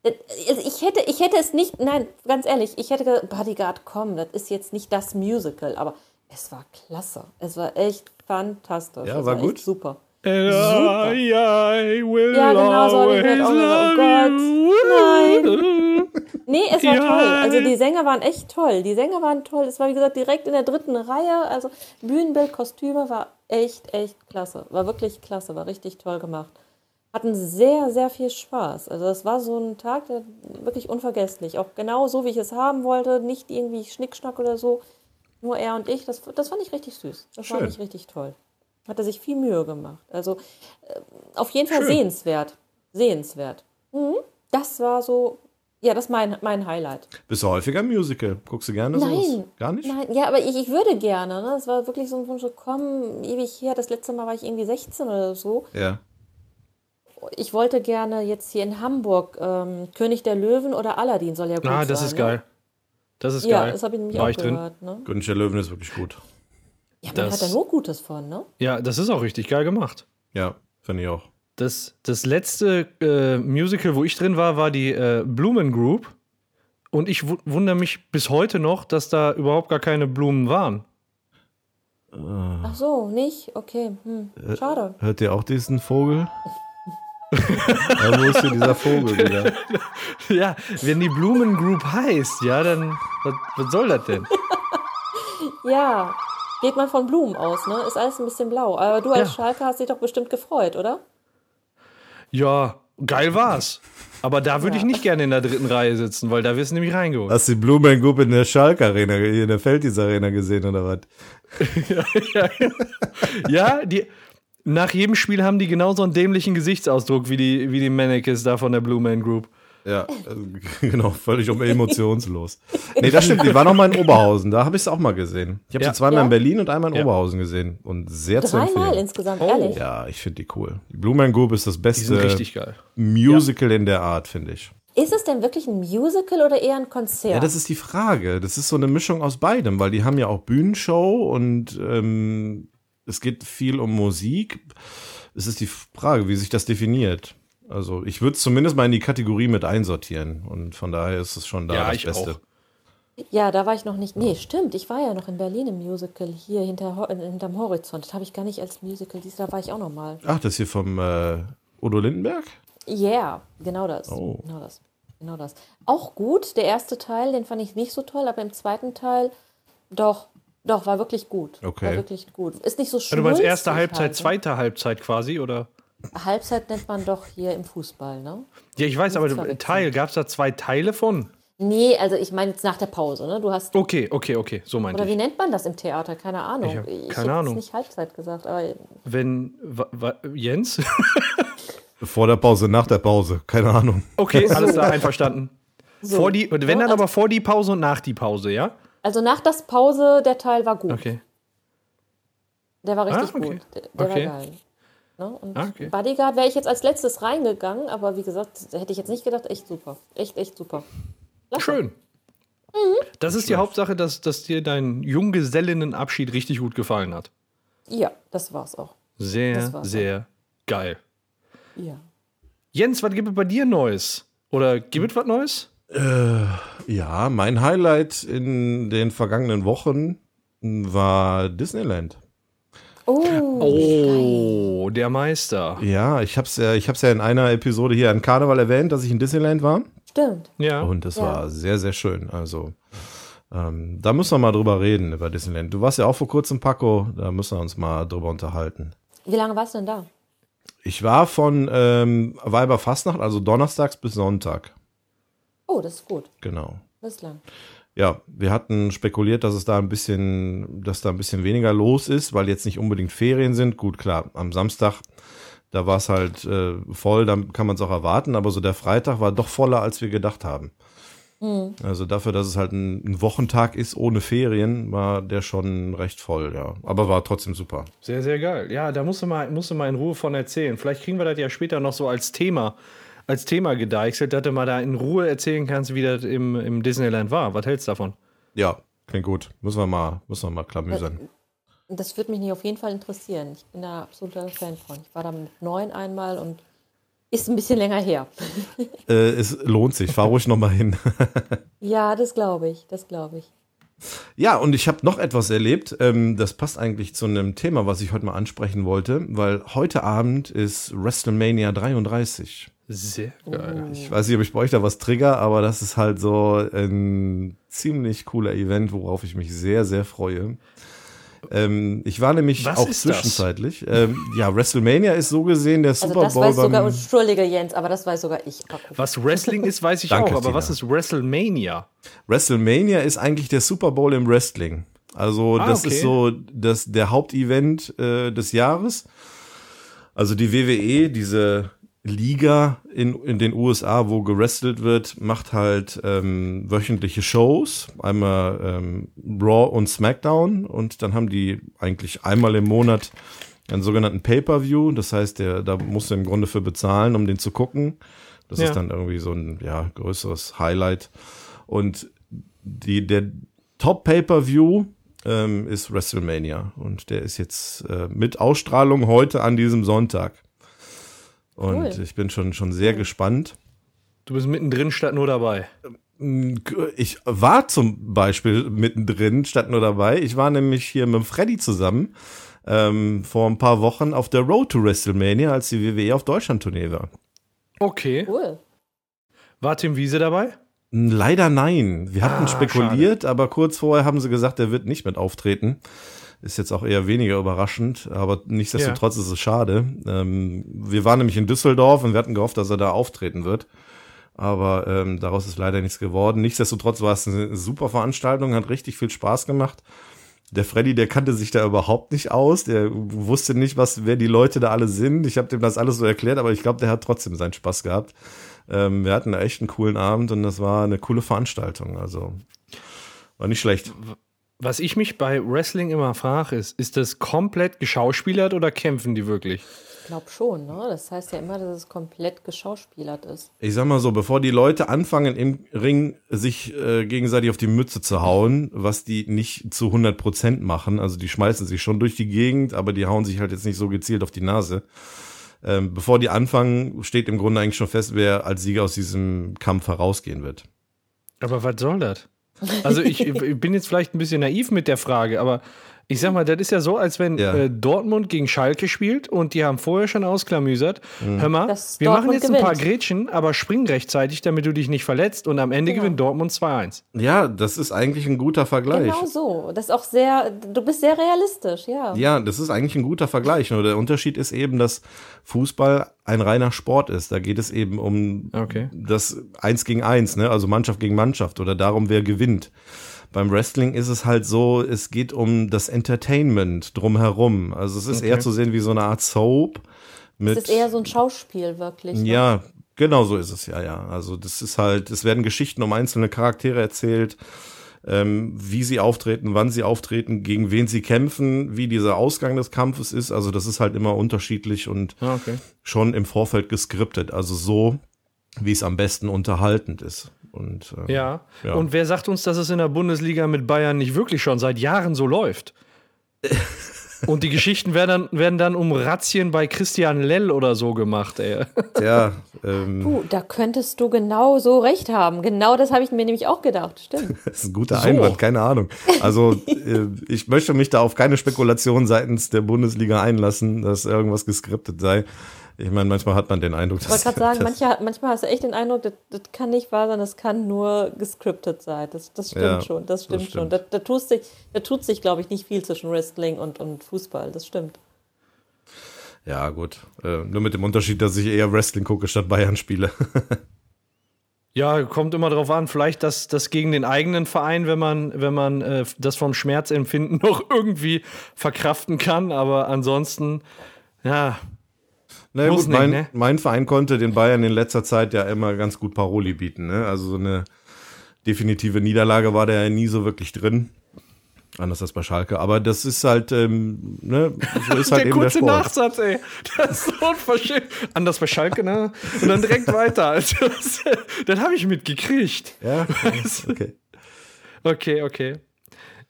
Das- also Ich hätte, ich hätte es nicht, nein, ganz ehrlich, ich hätte gesagt, Bodyguard, komm, das ist jetzt nicht das Musical, aber es war klasse. Es war echt fantastisch. Ja, es war echt gut. Super. Super. I will Ja, genau so habe ich mir auch oh Gott, nein. Nee, es war Ja. toll. Also die Sänger waren echt toll. Die Sänger waren toll. Es war, wie gesagt, direkt in der dritten Reihe. Also Bühnenbild, Kostüme war echt, echt klasse. War wirklich klasse. War richtig toll gemacht. Hatten sehr, sehr viel Spaß. Also das war so ein Tag, der wirklich unvergesslich. Auch genau so, wie ich es haben wollte. Nicht irgendwie Schnickschnack oder so. Nur er und ich. Das, das fand ich richtig süß. Das Schön. fand ich richtig toll. Hat er sich viel Mühe gemacht. Also äh, auf jeden Fall sehenswert. Sehenswert. Mhm. Das war so, ja, das ist mein, mein Highlight. Bist du häufiger Musical? Guckst du gerne sowas? Nein. Gar nicht? Nein, ja, aber ich, ich würde gerne. Ne? Es war wirklich so ein Wunsch, so komm, ewig her. Das letzte Mal war ich irgendwie 16 oder so. Ja. Ich wollte gerne jetzt hier in Hamburg ähm, König der Löwen oder Aladdin soll ja gut sein. Ah, das ist ne? geil. Das ist Ja, geil. das habe ich nämlich War auch ich drin? gehört. Ne? König der Löwen ist wirklich gut. Ja, man Das- hat da nur Gutes von, ne? Ja, das ist auch richtig geil gemacht. Ja, finde ich auch. Das, das letzte äh, Musical, wo ich drin war, war die äh, Blumen Group. Und ich wu- wundere mich bis heute noch, dass da überhaupt gar keine Blumen waren. Ach so, nicht? Okay, hm. Schade. Hört ihr auch diesen Vogel? Ja, wo ist hier dieser Vogel wieder? (laughs) Ja, wenn die Blumen Group heißt, ja, dann was, was soll das denn? (laughs) Ja, geht man von Blumen aus, ne? Ist alles ein bisschen blau. Aber du als Ja. Schalke hast dich doch bestimmt gefreut, oder? Ja, geil war's. Aber da würde ich Ja. nicht gerne in der dritten Reihe sitzen, weil da wirst du nämlich reingeholt. Hast du die Blue Man Group in der Schalke Arena, in der Felddienst Arena gesehen oder was? (laughs) Ja, die, nach jedem Spiel haben die genauso einen dämlichen Gesichtsausdruck wie die, wie die Mannequins da von der Blue Man Group. Ja, also, (laughs) genau, völlig um emotionslos. (laughs) Nee, das stimmt, die war noch mal in Oberhausen, da habe ich es auch mal gesehen. Ich habe Ja. sie zweimal Ja? in Berlin und einmal in Ja. Oberhausen gesehen und sehr zu Dreimal empfehlen. insgesamt, Oh. ehrlich. Ja, ich finde die cool. Die Blue Man Group ist das Die beste sind richtig geil. Musical in der Art, finde ich. Ist es denn wirklich ein Musical oder eher ein Konzert? Ja, das ist die Frage. Das ist so eine Mischung aus beidem, weil die haben ja auch Bühnenshow und ähm, es geht viel um Musik. Es ist die Frage, wie sich das definiert. Also ich würde es zumindest mal in die Kategorie mit einsortieren und von daher ist es schon da Ja, das ich Beste. auch. ja, da war ich noch nicht. Nee, stimmt. Ich war ja noch in Berlin im Musical, hier hinter, Ho- hinterm Horizont. Das habe ich gar nicht als Musical. Dies, da war ich auch noch mal. Ach, das hier vom äh, Udo Lindenberg? Yeah, genau das. Oh. Genau das. Genau das. Auch gut. Der erste Teil, den fand ich nicht so toll, aber im zweiten Teil doch, doch, war wirklich gut. Okay. War wirklich gut. Ist nicht so Ja, du meinst erste Halbzeit, halt, zweite Halbzeit quasi, oder? Halbzeit nennt man doch hier im Fußball, ne? Ja, ich weiß, aber verwechseln. Teil, gab es da zwei Teile von? Nee, also ich meine jetzt nach der Pause, ne? Du hast. Okay, okay, okay, so meinte Oder wie ich. nennt man das im Theater? Keine Ahnung. Ich hab Ich keine hätte Ahnung. jetzt nicht Halbzeit gesagt, aber Wenn, wa, wa, Jens? (laughs) Vor der Pause, nach der Pause, keine Ahnung. Okay, (laughs) alles klar, einverstanden. so. Vor die, wenn dann also, aber vor die Pause und nach die Pause, ja? Also nach das Pause, der Teil war gut. Okay. Der war richtig Ah, okay. gut. Der, der Okay. war geil. Ne? Und Ah, okay. Bodyguard wäre ich jetzt als letztes reingegangen, aber wie gesagt, hätte ich jetzt nicht gedacht, echt super. Echt, echt super. Klasse. Schön. Das ist die Hauptsache, dass, dass dir dein Junggesellinnenabschied richtig gut gefallen hat. Ja, das war's auch. Sehr, war's. sehr geil. Ja. Jens, was gibt es bei dir Neues? Oder gibt es was Neues? Ja, mein Highlight in den vergangenen Wochen war Disneyland. Oh, Oh, der Meister. Ja, ich hab's ja, ich hab's ja in einer Episode hier an Karneval erwähnt, dass ich in Disneyland war. stimmt. Ja. Und das Ja. war sehr, sehr schön. Also, ähm, da müssen wir mal drüber reden über Disneyland. Du warst ja auch vor kurzem, Paco, da müssen wir uns mal drüber unterhalten. Wie lange warst du denn da? Ich war von ähm, Weiberfastnacht, also donnerstags bis Sonntag. Oh, das ist gut. Genau. Bislang. Ja, wir hatten spekuliert, dass es da ein bisschen, dass da ein bisschen weniger los ist, weil jetzt nicht unbedingt Ferien sind. Gut, klar, am Samstag, da war es halt äh, voll, dann kann man es auch erwarten, aber so der Freitag war doch voller, als wir gedacht haben. Mhm. Also dafür, dass es halt ein, ein, Wochentag ist ohne Ferien, war der schon recht voll, ja. Aber war trotzdem super. Sehr, sehr geil. Ja, da musst du mal, musst du mal in Ruhe von erzählen. Vielleicht kriegen wir das ja später noch so als Thema, als Thema gedeichselt, dass du mal da in Ruhe erzählen kannst, wie das im, im Disneyland war. Was hältst du davon? Ja, klingt gut. Müssen wir mal, müssen wir mal klamüsern. Das würde mich nicht auf jeden Fall interessieren. Ich bin da absoluter Fan von. Ich war da mit neun einmal und ist ein bisschen länger her. (laughs) Äh, es lohnt sich. Fahr ruhig noch mal hin. (laughs) ja, das glaube ich. Das glaube ich. Ja, und ich habe noch etwas erlebt. Ähm, das passt eigentlich zu einem Thema, was ich heute mal ansprechen wollte, weil heute Abend ist WrestleMania 33. Sehr geil. Ich weiß nicht, ob ich bei euch da was trigger, aber das ist halt so ein ziemlich cooler Event, worauf ich mich sehr, sehr freue. Ähm, ich war nämlich Was auch zwischenzeitlich. Ähm, ja, WrestleMania ist so gesehen der also Super das Bowl. Weiß sogar, Entschuldige Jens, aber das weiß sogar ich. Was Wrestling ist, weiß ich Danke, auch. Aber was ist WrestleMania? WrestleMania ist eigentlich der Super Bowl im Wrestling. Also ah, das okay. ist so das, der Hauptevent äh, des Jahres. Also die WWE, diese Liga in, in den USA, wo gewrestelt wird, macht halt ähm, wöchentliche Shows, einmal ähm, Raw und SmackDown und dann haben die eigentlich einmal im Monat einen sogenannten Pay-per-View, das heißt, der, da musst du im Grunde für bezahlen, um den zu gucken. Das ja. ist dann irgendwie so ein ja, größeres Highlight. Und die, der Top Pay-per-View ähm, ist WrestleMania und der ist jetzt äh, mit Ausstrahlung heute an diesem Sonntag. Und cool. ich bin schon, schon sehr gespannt. Du bist mittendrin statt nur dabei. Ich war zum Beispiel mittendrin statt nur dabei. Ich war nämlich hier mit Freddy zusammen ähm, vor ein paar Wochen auf der Road to WrestleMania, als die WWE auf Deutschland-Tournee war. Okay. Cool. War Tim Wiese dabei? Leider nein. Wir hatten ah, spekuliert, schade. aber kurz vorher haben sie gesagt, er wird nicht mit auftreten. Ist jetzt auch eher weniger überraschend, aber nichtsdestotrotz ja. ist es schade. Ähm, wir waren nämlich in Düsseldorf und wir hatten gehofft, dass er da auftreten wird. Aber ähm, daraus ist leider nichts geworden. Nichtsdestotrotz war es eine super Veranstaltung, hat richtig viel Spaß gemacht. Der Freddy, der kannte sich da überhaupt nicht aus. Der wusste nicht, was, wer die Leute da alle sind. Ich habe dem das alles so erklärt, aber ich glaube, der hat trotzdem seinen Spaß gehabt. Ähm, wir hatten echt einen coolen Abend und das war eine coole Veranstaltung. Also war nicht schlecht. Was ich mich bei Wrestling immer frage, ist, ist das komplett geschauspielert oder kämpfen die wirklich? Ich glaube schon, ne? Das heißt ja immer, dass es komplett geschauspielert ist. Ich sag mal so, bevor die Leute anfangen im Ring sich äh, gegenseitig auf die Mütze zu hauen, was die nicht zu 100 Prozent machen, also die schmeißen sich schon durch die Gegend, aber die hauen sich halt jetzt nicht so gezielt auf die Nase. Ähm, bevor die anfangen, steht im Grunde eigentlich schon fest, wer als Sieger aus diesem Kampf herausgehen wird. Aber was soll das? Also ich, ich bin jetzt vielleicht ein bisschen naiv mit der Frage, aber ich sag mal, das ist ja so, als wenn ja. äh, Dortmund gegen Schalke spielt und die haben vorher schon ausklamüsert. Mhm. Hör mal, das wir Dortmund machen jetzt gewinnt. ein paar Grätschen, aber spring rechtzeitig, damit du dich nicht verletzt und am Ende genau. gewinnt Dortmund 2-1. Ja, das ist eigentlich ein guter Vergleich. Genau so. Das ist auch sehr, du bist sehr realistisch, ja. Ja, das ist eigentlich ein guter Vergleich. Nur der Unterschied ist eben, dass Fußball ein reiner Sport ist. Da geht es eben um okay. das Eins gegen Eins, ne? also Mannschaft gegen Mannschaft oder darum, wer gewinnt. Beim Wrestling ist es halt so, es geht um das Entertainment drumherum. Also es ist okay. eher zu sehen wie so eine Art Soap. Mit, es ist eher so ein Schauspiel, wirklich. Ne? Ja, genau so ist es ja, ja. Also das ist halt, es werden Geschichten um einzelne Charaktere erzählt, ähm, wie sie auftreten, wann sie auftreten, gegen wen sie kämpfen, wie dieser Ausgang des Kampfes ist. Also das ist halt immer unterschiedlich und ah, okay. schon im Vorfeld geskriptet. Also so, wie es am besten unterhaltend ist. Und, ähm, ja. ja. Und wer sagt uns, dass es in der Bundesliga mit Bayern nicht wirklich schon seit Jahren so läuft? (laughs) Und die Geschichten werden dann, werden dann um Razzien bei Christian Lell oder so gemacht, ey. Ja. (laughs) Ähm, Puh, da könntest du genau so recht haben. Genau das habe ich mir nämlich auch gedacht. Stimmt. (laughs) das ist ein guter so. Einwand, keine Ahnung. Also, äh, ich möchte mich da auf keine Spekulation seitens der Bundesliga einlassen, dass irgendwas geskriptet sei. Ich meine, manchmal hat man den Eindruck, dass. Ich wollte gerade (laughs) sagen, manche, manchmal hast du echt den Eindruck, das, das, kann nicht wahr sein, das kann nur gescriptet sein. Das, das stimmt ja, schon, das stimmt, das stimmt. schon. Da, da, tut sich, da tut sich, glaube ich, nicht viel zwischen Wrestling und, und Fußball, das stimmt. Ja, gut. Äh, nur mit dem Unterschied, dass ich eher Wrestling gucke statt Bayern spiele. (laughs) Ja, kommt immer darauf an, vielleicht das, das gegen den eigenen Verein, wenn man, wenn man äh, das vom Schmerzempfinden (laughs) noch irgendwie verkraften kann. Aber ansonsten, ja, na naja, gut, nicht, mein, ne? mein Verein konnte den Bayern in letzter Zeit ja immer ganz gut Paroli bieten. Ne? Also so eine definitive Niederlage war der ja nie so wirklich drin. Anders als bei Schalke. Aber das ist halt, ähm, ne, so ist (laughs) halt der eben der kurze Sport. Nachsatz, ey. Das ist so unverschämt. Anders bei Schalke, ne? Und dann direkt weiter. Also, das, (laughs) das habe ich mitgekriegt. Ja, (laughs) okay. Okay, okay.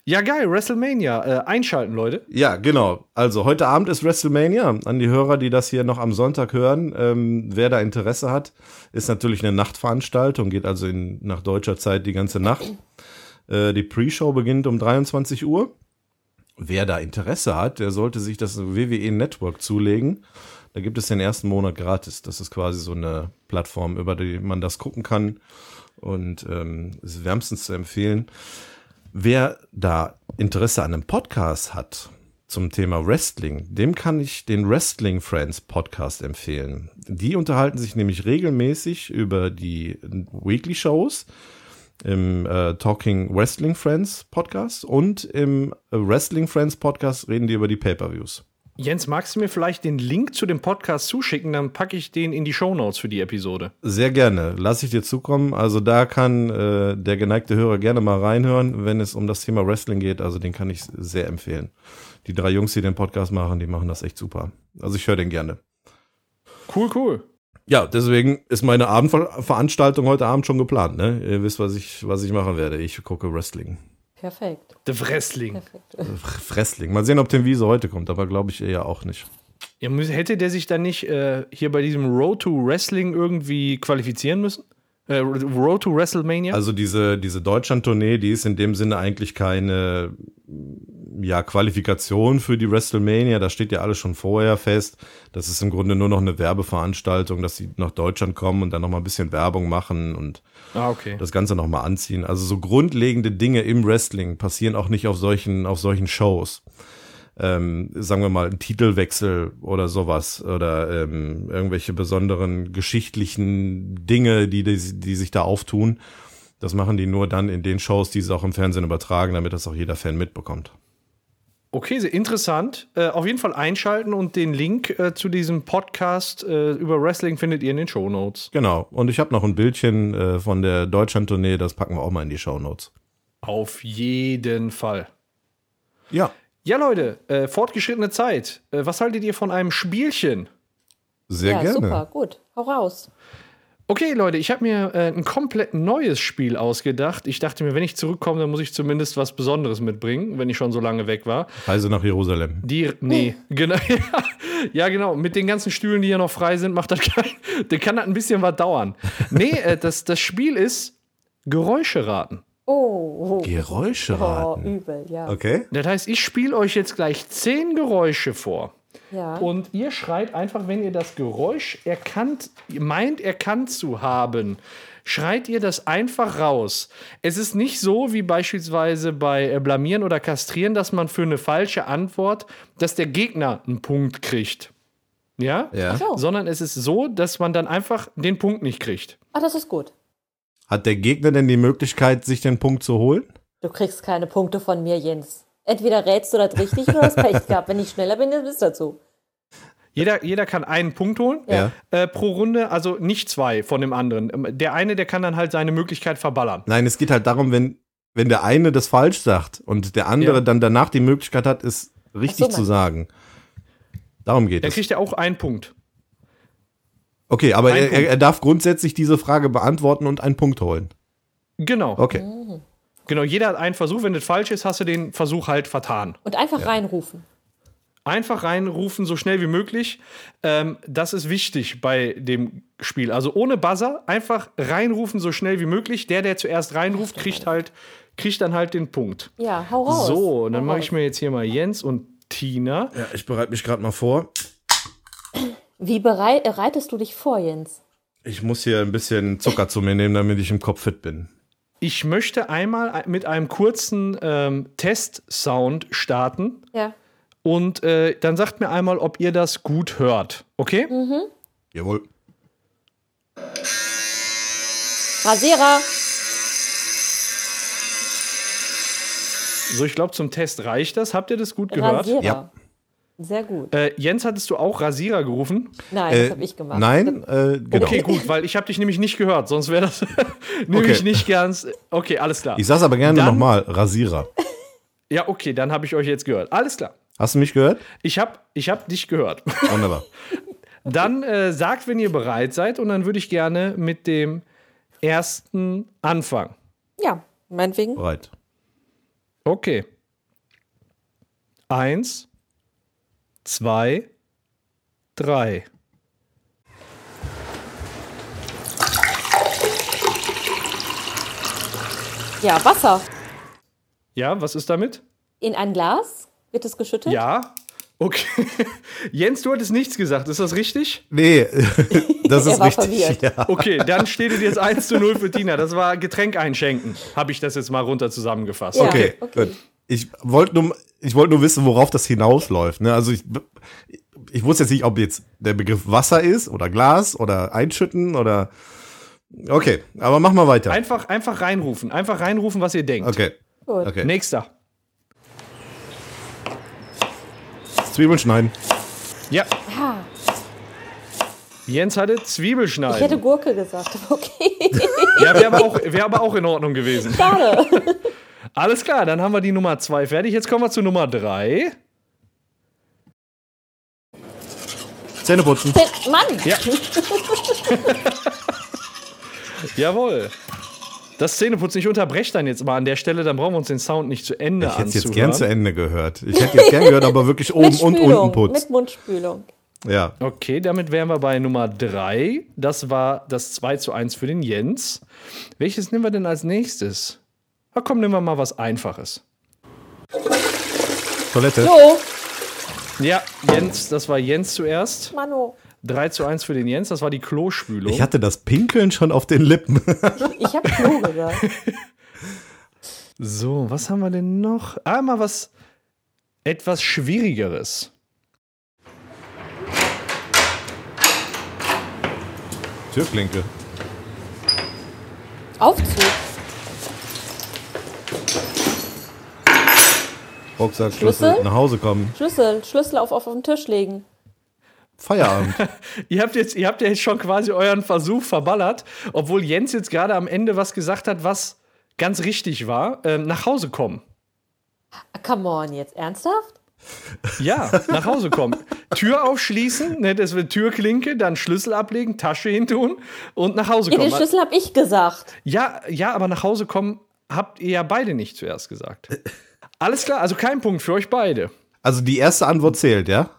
Ja, geil, WrestleMania. Äh, einschalten, Leute. Ja, genau. Also heute Abend ist WrestleMania. An die Hörer, die das hier noch am Sonntag hören, ähm, wer da Interesse hat, ist natürlich eine Nachtveranstaltung, geht also in, nach deutscher Zeit die ganze Nacht. Äh, die Pre-Show beginnt um 23 Uhr. Wer da Interesse hat, der sollte sich das WWE Network zulegen. Da gibt es den ersten Monat gratis. Das ist quasi so eine Plattform, über die man das gucken kann. Und ähm, ist wärmstens zu empfehlen. Wer da Interesse an einem Podcast hat zum Thema Wrestling, dem kann ich den Wrestling Friends Podcast empfehlen. Die unterhalten sich nämlich regelmäßig über die Weekly Shows im äh, Talking Wrestling Friends Podcast und im äh, Wrestling Friends Podcast reden die über die Pay-per-Views. Jens, magst du mir vielleicht den Link zu dem Podcast zuschicken? Dann packe ich den in die Shownotes für die Episode. Sehr gerne. Lass ich dir zukommen. Also da kann äh, der geneigte Hörer gerne mal reinhören, wenn es um das Thema Wrestling geht. Also den kann ich sehr empfehlen. Die drei Jungs, die den Podcast machen, die machen das echt super. Also ich höre den gerne. Cool, cool. Ja, deswegen ist meine Abendveranstaltung heute Abend schon geplant. Ne? Ihr wisst, was ich, was ich machen werde. Ich gucke Wrestling. Perfekt. The Wrestling. Perfekt. Wrestling. Mal sehen, ob Tim Wiese heute kommt, aber glaube ich eher auch nicht. Ja, hätte der sich dann nicht äh, hier bei diesem Road to Wrestling irgendwie qualifizieren müssen? Äh, Road to WrestleMania? Also diese, diese Deutschland-Tournee, die ist in dem Sinne eigentlich keine ja, Qualifikation für die WrestleMania. Da steht ja alles schon vorher fest. Das ist im Grunde nur noch eine Werbeveranstaltung, dass sie nach Deutschland kommen und dann noch mal ein bisschen Werbung machen und ah, okay. das Ganze noch mal anziehen. Also so grundlegende Dinge im Wrestling passieren auch nicht auf solchen, auf solchen Shows. Ähm, sagen wir mal, ein Titelwechsel oder sowas oder ähm, irgendwelche besonderen geschichtlichen Dinge, die, die, die sich da auftun. Das machen die nur dann in den Shows, die sie auch im Fernsehen übertragen, damit das auch jeder Fan mitbekommt. Okay, sehr interessant. Äh, auf jeden Fall einschalten und den Link äh, zu diesem Podcast äh, über Wrestling findet ihr in den Shownotes. Genau. Und ich habe noch ein Bildchen äh, von der Deutschland-Tournee, das packen wir auch mal in die Shownotes. Auf jeden Fall. Ja, Ja, Leute, äh, fortgeschrittene Zeit. Äh, was haltet ihr von einem Spielchen? sehr ja, gerne. super, gut. Hau raus. Okay, Leute, ich habe mir äh, ein komplett neues Spiel ausgedacht. Ich dachte mir, wenn ich zurückkomme, dann muss ich zumindest was Besonderes mitbringen, wenn ich schon so lange weg war. Reise nach Jerusalem. Die, nee, genau. (laughs) Ja, genau. Mit den ganzen Stühlen, die hier noch frei sind, macht das kein, (laughs) dann kann das ein bisschen was dauern. (laughs) Nee, äh, das, das Spiel ist Geräusche raten. Oh, oh. Geräusche oh raten. übel, ja. Okay. Das heißt, ich spiele euch jetzt gleich zehn Geräusche vor. Ja. Und ihr schreit einfach, wenn ihr das Geräusch erkannt, meint erkannt zu haben, schreit ihr das einfach raus. Es ist nicht so wie beispielsweise bei äh, Blamieren oder Kastrieren, dass man für eine falsche Antwort, dass der Gegner einen Punkt kriegt. Ja? Ja. so. Sondern es ist so, dass man dann einfach den Punkt nicht kriegt. Ah, das ist gut. Hat der Gegner denn die Möglichkeit, sich den Punkt zu holen? Du kriegst keine Punkte von mir, Jens. Entweder rätst du das richtig oder hast Pech gehabt. Wenn ich schneller bin, dann bist du dazu. Jeder, jeder kann einen Punkt holen Ja. äh, pro Runde, also nicht zwei von dem anderen. Ähm, Der eine, der kann dann halt seine Möglichkeit verballern. Nein, es geht halt darum, wenn, wenn der eine das falsch sagt und der andere Ja. dann danach die Möglichkeit hat, es richtig so, zu sagen. Darum geht Der es. kriegt ja auch einen Punkt. Okay, aber er, er, er darf grundsätzlich diese Frage beantworten und einen Punkt holen. Genau. Okay. Genau, jeder hat einen Versuch. Wenn das falsch ist, hast du den Versuch halt vertan. Und einfach reinrufen. Einfach reinrufen, so schnell wie möglich. Ähm, das ist wichtig bei dem Spiel. Also ohne Buzzer, einfach reinrufen, so schnell wie möglich. Der, der zuerst reinruft, kriegt halt, kriegt dann halt den Punkt. Ja, hau raus. So, und dann mache ich mir jetzt hier mal Jens und Tina. Ja, ich bereite mich gerade mal vor. Wie bereit, bereitest du dich vor, Jens? Ich muss hier ein bisschen Zucker zu mir nehmen, damit ich im Kopf fit bin. Ich möchte einmal mit einem kurzen ähm, Test-Sound starten. Ja. Und äh, dann sagt mir einmal, ob ihr das gut hört. Okay? Jawohl. Rasierer. So, ich glaube, zum Test reicht das. Habt ihr das gut gehört? Rasierer. Ja. Sehr gut. Äh, Jens, hattest du auch Rasierer gerufen? Nein, Äh, das habe ich gemacht. Nein, äh, genau. Okay, gut, weil ich habe dich nämlich nicht gehört, sonst wäre das (laughs) nämlich Okay. nicht ganz. Okay, alles klar. Ich sag's aber gerne nochmal, Rasierer. (laughs) Ja, okay, dann habe ich euch jetzt gehört. Alles klar. Hast du mich gehört? Ich habe ich hab dich gehört. (laughs) Wunderbar. Dann äh, sagt, wenn ihr bereit seid, und dann würde ich gerne mit dem ersten anfangen. Ja, meinetwegen. Bereit. Okay. Eins, zwei, drei. Ja, Wasser. Ja, was ist damit? In ein Glas wird es geschüttet. Ja. Okay. (laughs) Jens, du hattest nichts gesagt, ist das richtig? Nee, (laughs) das (laughs) Er ist war richtig. verwirrt. Ja. Okay, dann steht es jetzt 1 zu 0 für Tina. Das war Getränk einschenken, habe ich das jetzt mal runter zusammengefasst. Ja. Okay, okay. gut. Ich wollte nur, ich wollte nur wissen, worauf das hinausläuft. Ne? Also ich, ich wusste jetzt nicht, ob jetzt der Begriff Wasser ist oder Glas oder einschütten oder. Okay, aber mach mal weiter. Einfach, einfach reinrufen. Einfach reinrufen, was ihr denkt. Okay. Gut. Okay. Nächster. Zwiebeln schneiden. Ja, Ja, Jens hatte ich Zwiebelschneiden. hätte Gurke gesagt, aber (laughs) okay. Ja, wäre aber, auch- wär aber auch in Ordnung gewesen. Schade. (laughs) Alles klar, dann haben wir die Nummer 2 fertig. Jetzt kommen wir zu Nummer 3. Zähne putzen. Mann! Ja. (laughs) Jawohl. Das Zähneputzen, ich unterbreche dann jetzt mal an der Stelle, dann brauchen wir uns den Sound nicht zu Ende Ich hätte es jetzt anzuhören. gern zu Ende gehört. Ich hätte jetzt gern gehört, aber wirklich (laughs) oben und unten putzt. Mit Mundspülung. Ja. Okay, damit wären wir bei Nummer 3. Das war das 2 zu 1 für den Jens. Welches nehmen wir denn als nächstes? Na komm, nehmen wir mal was Einfaches. Toilette. Jo, Ja, Jens, das war Jens zuerst. Mano. 3 zu 1 für den Jens, das war die Klospülung. Ich hatte das Pinkeln schon auf den Lippen. Ich habe Klo gesagt. (laughs) So, was haben wir denn noch? Ah, mal was etwas Schwierigeres. Türklinke. Aufzug. Rucksack, Schlüssel? Schlüssel, nach Hause kommen. Schlüssel. Schlüssel auf, auf, auf den Tisch legen. Feierabend. (laughs) Ihr habt, jetzt, ihr habt ja jetzt schon quasi euren Versuch verballert, obwohl Jens jetzt gerade am Ende was gesagt hat, was ganz richtig war. Ähm, nach Hause kommen. Ah, come on, jetzt ernsthaft? Ja, nach Hause kommen. Tür aufschließen, ne, das wird Türklinke, dann Schlüssel ablegen, Tasche hintun und nach Hause Ja, den kommen. Schlüssel habe ich gesagt. Ja, ja, aber nach Hause kommen habt ihr ja beide nicht zuerst gesagt. (laughs) Alles klar, also kein Punkt für euch beide. Also die erste Antwort zählt, ja?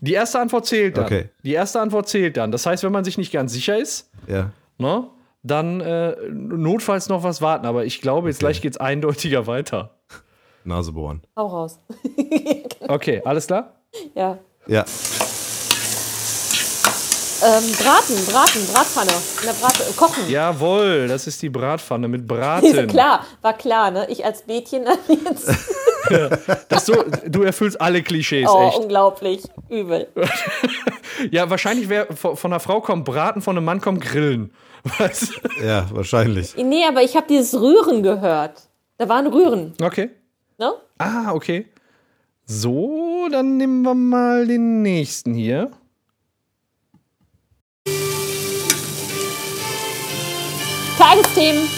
Die erste Antwort zählt dann. Okay. Die erste Antwort zählt dann. Das heißt, wenn man sich nicht ganz sicher ist, Ja. ne, dann äh, notfalls noch was warten. Aber ich glaube, jetzt gleich geht's eindeutiger weiter. Nase bohren. Hau raus. Okay, alles klar? Ja. Ja. Ähm, braten, braten, Bratpfanne. In der Brat äh, kochen. Jawohl, das ist die Bratpfanne mit (laughs) Ist Braten. klar, war klar, ne? Ich als Mädchen (laughs) jetzt. Das so, du erfüllst alle Klischees, Oh, echt. unglaublich. Übel. (laughs) Ja, wahrscheinlich wäre von einer Frau kommt Braten, von einem Mann kommt Grillen. Was? Ja, wahrscheinlich. Nee, aber ich habe dieses Rühren gehört. Da waren Rühren, Okay. ne? Ah, okay. So, dann nehmen wir mal den nächsten hier. Tagesthemen.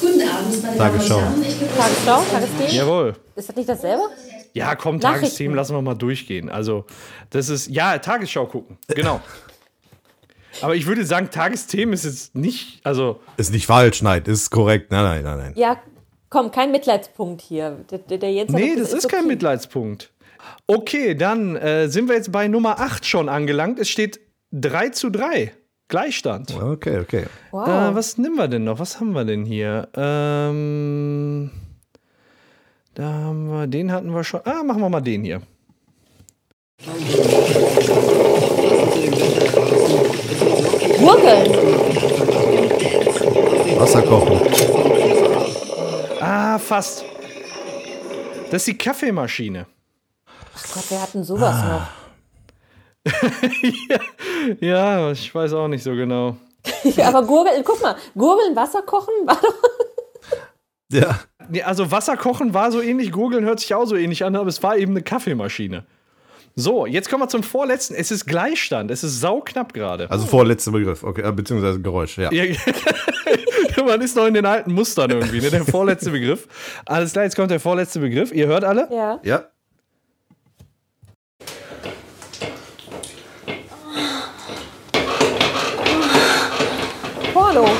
Guten Abend, meine Damen und Tagesschau. Herren. Tagesschau, Tagesthemen. Jawohl. Ist das nicht dasselbe? Ja, komm. Tagesthemen lassen wir mal durchgehen. Also, das ist, ja, Tagesschau gucken. Genau. (laughs) Aber ich würde sagen, Tagesthemen ist jetzt nicht, also, Ist nicht falsch, nein, ist korrekt. Nein, nein, nein, nein. Ja, komm, kein Mitleidspunkt hier. Der, der, Jens hat nee, doch das gesagt, ist kein okay. Mitleidspunkt. Okay, dann äh, sind wir jetzt bei Nummer 8 schon angelangt. Es steht 3 zu 3. Gleichstand. Okay, okay. Wow. Äh, was nehmen wir denn noch? Was haben wir denn hier? Ähm, da haben wir, den hatten wir schon. Ah, machen wir mal den hier. Gurgeln. Wasser kochen. Ah, fast. Das ist die Kaffeemaschine. Ach Gott, wir hatten sowas Ah. (laughs) (laughs) Ja, ich weiß auch nicht so genau. (laughs) noch. Aber Gurgeln, guck mal, Gurgeln, Wasser kochen (laughs) war doch. Ja. nee, also Wasser kochen war so ähnlich, Gurgeln hört sich auch so ähnlich an, aber es war eben eine Kaffeemaschine. So, jetzt kommen wir zum vorletzten. Es ist Gleichstand. Es ist sauknapp gerade. Also vorletzter Begriff, okay, äh, beziehungsweise Geräusch, ja. Ja, (laughs) man ist noch in den alten Mustern irgendwie, ne? Der vorletzte Begriff. Alles klar, jetzt kommt der vorletzte Begriff. Ihr hört alle? Ja. Ja. Porno.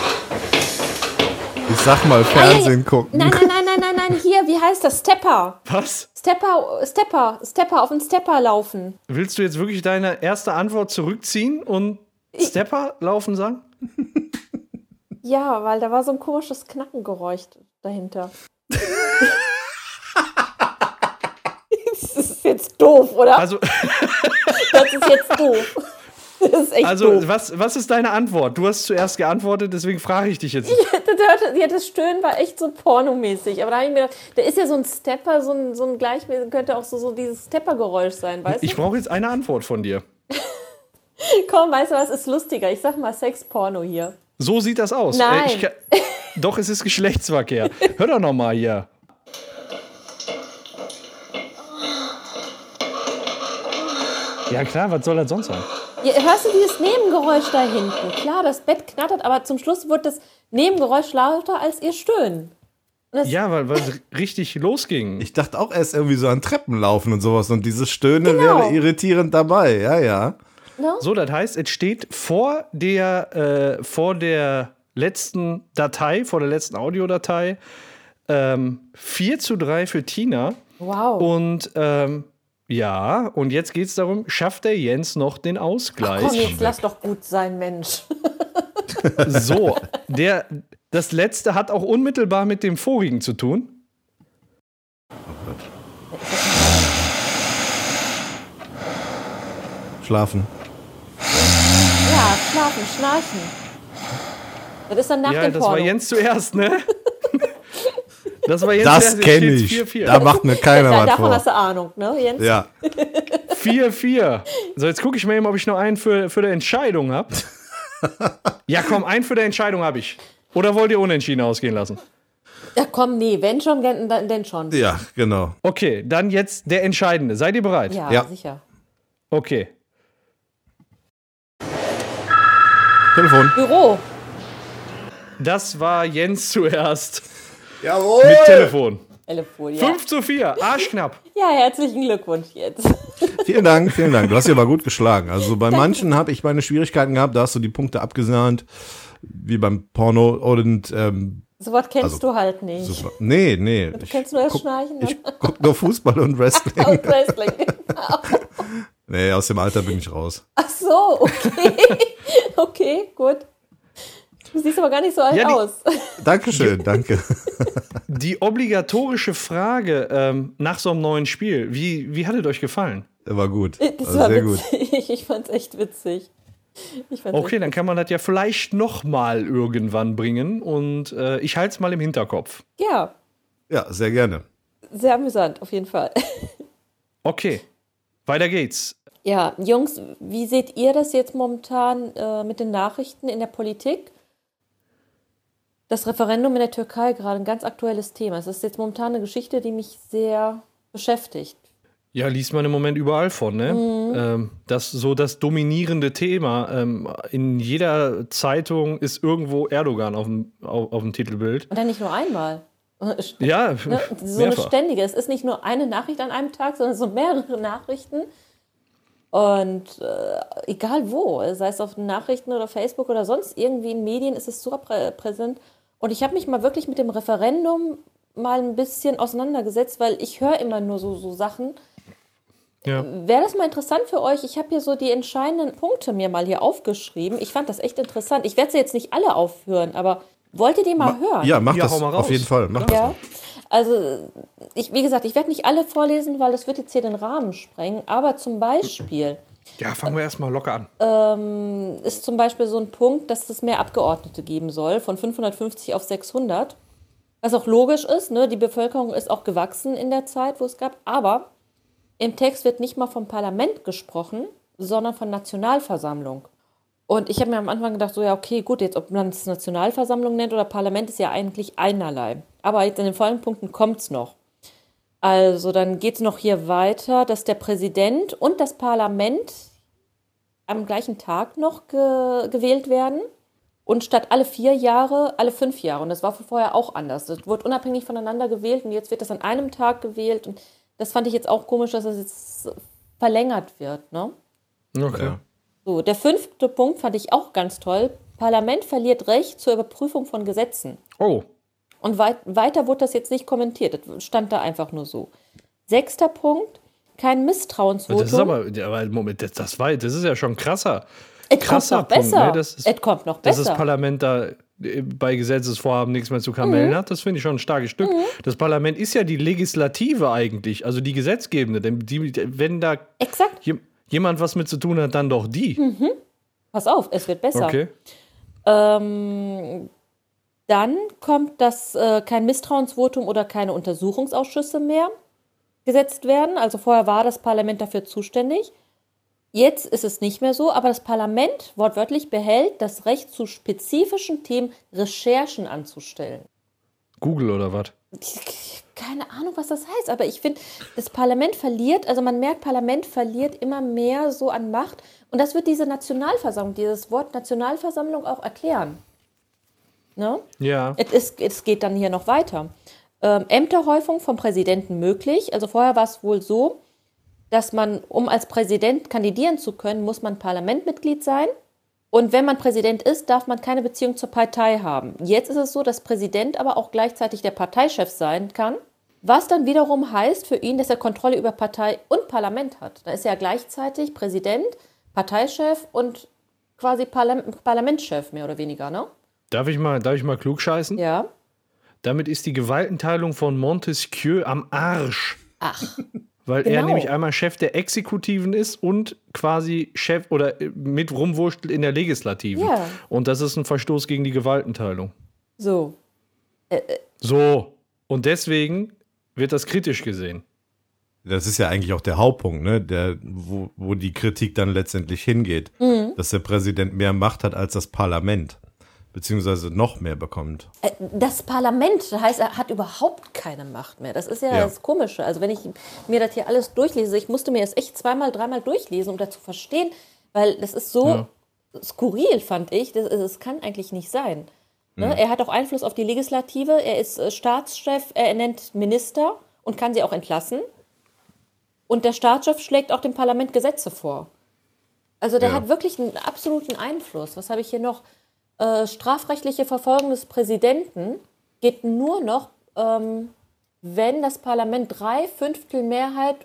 Ich sag mal, Fernsehen gucken. Nein, nein, nein, nein, nein, nein. Hier, wie heißt das? Stepper. Was? Stepper, Stepper, Stepper, auf den Stepper laufen. Willst du jetzt wirklich deine erste Antwort zurückziehen und Stepper laufen sagen? (laughs) Ja, weil da war so ein komisches Knackengeräusch dahinter. (laughs) das ist jetzt doof, oder? Also, Das ist jetzt doof. (laughs) Das ist echt also doof. was, was ist deine Antwort? Du hast zuerst geantwortet, deswegen frage ich dich jetzt. Ja, das Stöhnen war echt so pornomäßig. Aber da habe ich mir gedacht, da ist ja so ein Stepper, so ein, so ein Gleichmäßig, könnte auch so, so dieses Stepper-Geräusch sein, weißt Ich du? brauche jetzt eine Antwort von dir. (laughs) Komm, weißt du was, ist lustiger. Ich sag mal Sex-Porno hier. So sieht das aus. Nein. ich kann- (laughs) doch, es ist Geschlechtsverkehr. Hör doch noch mal hier. Ja klar, was soll das sonst sein? Ja, hörst du dieses Nebengeräusch da hinten? Klar, das Bett knattert, aber zum Schluss wird das Nebengeräusch lauter als ihr Stöhnen. Ja, weil, es richtig losging. Ich dachte auch erst irgendwie so an Treppen laufen und sowas und dieses Stöhnen Genau. wäre irritierend dabei, ja, ja. So, das heißt, es steht vor der, äh, vor der letzten Datei, vor der letzten Audiodatei, ähm, 4 zu 3 für Tina. Wow. Und ähm, ja, und jetzt geht es darum, schafft der Jens noch den Ausgleich? Komm, jetzt lass doch gut sein, Mensch. (laughs) So, (laughs) der, das letzte hat auch unmittelbar mit dem vorigen zu tun. Schlafen. Ja, schlafen, schnarchen. Das ist dann nach ja, dem das Porno. war Jens zuerst, ne? (laughs) Das war Jens Das kenne Jetzt ich. steht's 4-4. Da macht mir keiner was davon vor. hast du Ahnung, ne, Jens? Ja. (laughs) 4-4. So, jetzt gucke ich mal eben, ob ich noch einen für, für die Entscheidung habe. (laughs) ja, komm, einen für die Entscheidung habe ich. Oder wollt ihr unentschieden ausgehen lassen? Ja, komm, nee, wenn schon, dann, dann schon. Ja, genau. Okay, dann jetzt der Entscheidende. Seid ihr bereit? Ja, Ja. sicher. Okay. Telefon. Büro. Das war Jens zuerst Jawohl. mit Telefon. Telefon, ja. 5 zu 4, arschknapp. (laughs) Ja, herzlichen Glückwunsch jetzt. (laughs) Vielen Dank, vielen Dank. Du hast ja aber gut geschlagen. Also bei manchen habe ich meine Schwierigkeiten gehabt, da hast du die Punkte abgesahnt, wie beim Porno und ähm, So was kennst Also, du halt nicht. super. Nee, nee. Du kennst nur das Schnarchen ich guck nur Fußball und (laughs) Wrestling. und Wrestling. Nee, aus dem Alter bin ich raus. Ach so, okay. okay, gut. Du siehst aber gar nicht so alt Ja, die- aus. (laughs) Dankeschön, danke. (laughs) Die obligatorische Frage ähm, nach so einem neuen Spiel, wie, wie hat es euch gefallen? War gut. Das Also war sehr gut. witzig. (laughs) Ich fand's echt witzig. Ich fand's Okay, dann kann man das ja vielleicht noch mal irgendwann bringen und äh, ich halte es mal im Hinterkopf. ja, Ja, sehr gerne. sehr amüsant, auf jeden Fall. Okay, weiter geht's. Ja, Jungs, wie seht ihr das jetzt momentan äh, mit den Nachrichten in der Politik? Das Referendum in der Türkei gerade ein ganz aktuelles Thema. Es ist jetzt momentan eine Geschichte, die mich sehr beschäftigt. Ja, liest man im Moment überall von, ne? Ähm, das so das dominierende Thema. Ähm, in jeder Zeitung ist irgendwo Erdogan auf dem, auf, auf dem Titelbild. Und dann nicht nur einmal. Ja, Ne? (laughs) So eine mehrfach. ständige. Es ist nicht nur eine Nachricht an einem Tag, sondern so mehrere Nachrichten. Und äh, egal wo, sei es auf Nachrichten oder Facebook oder sonst irgendwie in Medien, ist es so prä präsent. Und ich habe mich mal wirklich mit dem Referendum mal ein bisschen auseinandergesetzt, weil ich höre immer nur so, so Sachen. Ja. Wäre das mal interessant für euch? Ich habe hier so die entscheidenden Punkte mir mal hier aufgeschrieben. Ich fand das echt interessant. Ich werde sie jetzt nicht alle aufführen, aber wollt ihr die mal hören? Ja, mach Ja, das mal raus. auf jeden Fall. Mach Ja, also ich, wie gesagt, ich werde nicht alle vorlesen, weil das wird jetzt hier den Rahmen sprengen. Aber zum Beispiel ja, fangen wir erstmal locker an. ist zum Beispiel so ein Punkt, dass es mehr Abgeordnete geben soll, von 550 auf 600. Was auch logisch ist, ne? die Bevölkerung ist auch gewachsen in der Zeit, wo es gab. Aber im Text wird nicht mal vom Parlament gesprochen, sondern von Nationalversammlung. Und ich habe mir am Anfang gedacht, so ja, okay, gut, jetzt ob man es Nationalversammlung nennt oder Parlament, ist ja eigentlich einerlei. Aber jetzt in den folgenden Punkten kommt es noch. Also dann geht es noch hier weiter, dass der Präsident und das Parlament am gleichen Tag noch ge gewählt werden. Und statt alle vier Jahre, alle fünf Jahre. Und das war vorher auch anders. Das wurde unabhängig voneinander gewählt und jetzt wird das an einem Tag gewählt. Und das fand ich jetzt auch komisch, dass das jetzt verlängert wird. Ne? Okay. Ja. So, der fünfte Punkt fand ich auch ganz toll. Parlament verliert Recht zur Überprüfung von Gesetzen. Oh, Und weit, weiter wurde das jetzt nicht kommentiert. Das stand da einfach nur so. Sechster Punkt, kein Misstrauensvotum. das ist aber, ja, aber Moment, das, das, war, das ist ja schon krasser. es kommt noch Punkt, besser. ne? Das ist- es kommt noch Dass das besser. Parlament da äh, bei Gesetzesvorhaben nichts mehr zu kamellen hat, das finde ich schon ein starkes Stück. Das Parlament ist ja die Legislative eigentlich, also die Gesetzgebende. Denn die, wenn da Exakt. je, jemand was mit zu tun hat, dann doch die. Pass auf, es wird besser. Okay. Ähm, dann kommt, dass äh, kein Misstrauensvotum oder keine Untersuchungsausschüsse mehr gesetzt werden. Also vorher war das Parlament dafür zuständig. Jetzt ist es nicht mehr so, aber das Parlament wortwörtlich behält das Recht zu spezifischen Themen Recherchen anzustellen. Google oder was? Keine Ahnung, was das heißt, aber ich finde, das Parlament verliert, also man merkt, Parlament verliert immer mehr so an Macht. Und das wird diese Nationalversammlung, dieses Wort Nationalversammlung auch erklären. Ne? Ja. Es, es geht dann hier noch weiter. Ähm, Ämterhäufung vom Präsidenten möglich. Also vorher war es wohl so, dass man, um als Präsident kandidieren zu können, muss man Parlamentmitglied sein. Und wenn man Präsident ist, darf man keine Beziehung zur Partei haben. Jetzt ist es so, dass Präsident aber auch gleichzeitig der Parteichef sein kann. Was dann wiederum heißt für ihn, dass er Kontrolle über Partei und Parlament hat. Da ist er gleichzeitig Präsident, Parteichef und quasi Parlam Parlamentschef, mehr oder weniger, ne? Darf ich mal, darf ich mal klug scheißen? Ja. Damit ist die Gewaltenteilung von Montesquieu am Arsch. Ach. Weil er Genau. nämlich einmal Chef der Exekutiven ist und quasi Chef oder äh, mit rumwurschtelt in der Legislativen. Ja. Und das ist ein Verstoß gegen die Gewaltenteilung. So. So. Und deswegen wird das kritisch gesehen. Das ist ja eigentlich auch der Hauptpunkt, ne? Der, wo, wo die Kritik dann letztendlich hingeht. Dass der Präsident mehr Macht hat als das Parlament. Beziehungsweise noch mehr bekommt. Äh, Das Parlament, das heißt, er hat überhaupt keine Macht mehr. Das ist ja, Ja. das Komische. Also wenn ich mir das hier alles durchlese, ich musste mir das echt zweimal, dreimal durchlesen, um das zu verstehen, weil das ist so Ja. skurril, fand ich. Das, das kann eigentlich nicht sein. Ne? Er hat auch Einfluss auf die Legislative, er ist äh, Staatschef, er ernennt Minister und kann sie auch entlassen. Und der Staatschef schlägt auch dem Parlament Gesetze vor. Also der Ja. hat wirklich einen absoluten Einfluss. Was habe ich hier noch? Äh, strafrechtliche Verfolgung des Präsidenten geht nur noch, ähm, wenn das Parlament drei Fünftel Mehrheit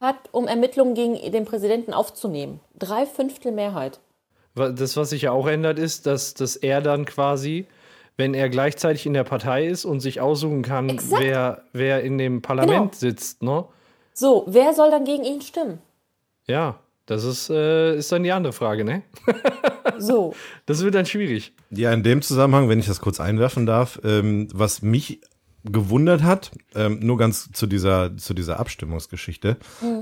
hat, um Ermittlungen gegen den Präsidenten aufzunehmen. Drei Fünftel Mehrheit. Das, was sich ja auch ändert, ist, dass, dass er dann quasi, wenn er gleichzeitig in der Partei ist und sich aussuchen kann, Exakt. wer, wer in dem Parlament Genau. sitzt, ne? So, wer soll dann gegen ihn stimmen? Ja, das ist, äh, ist dann die andere Frage, ne? (laughs) So. Das wird dann schwierig. Ja, in dem Zusammenhang, wenn ich das kurz einwerfen darf, ähm, was mich gewundert hat, ähm, nur ganz zu dieser zu dieser Abstimmungsgeschichte,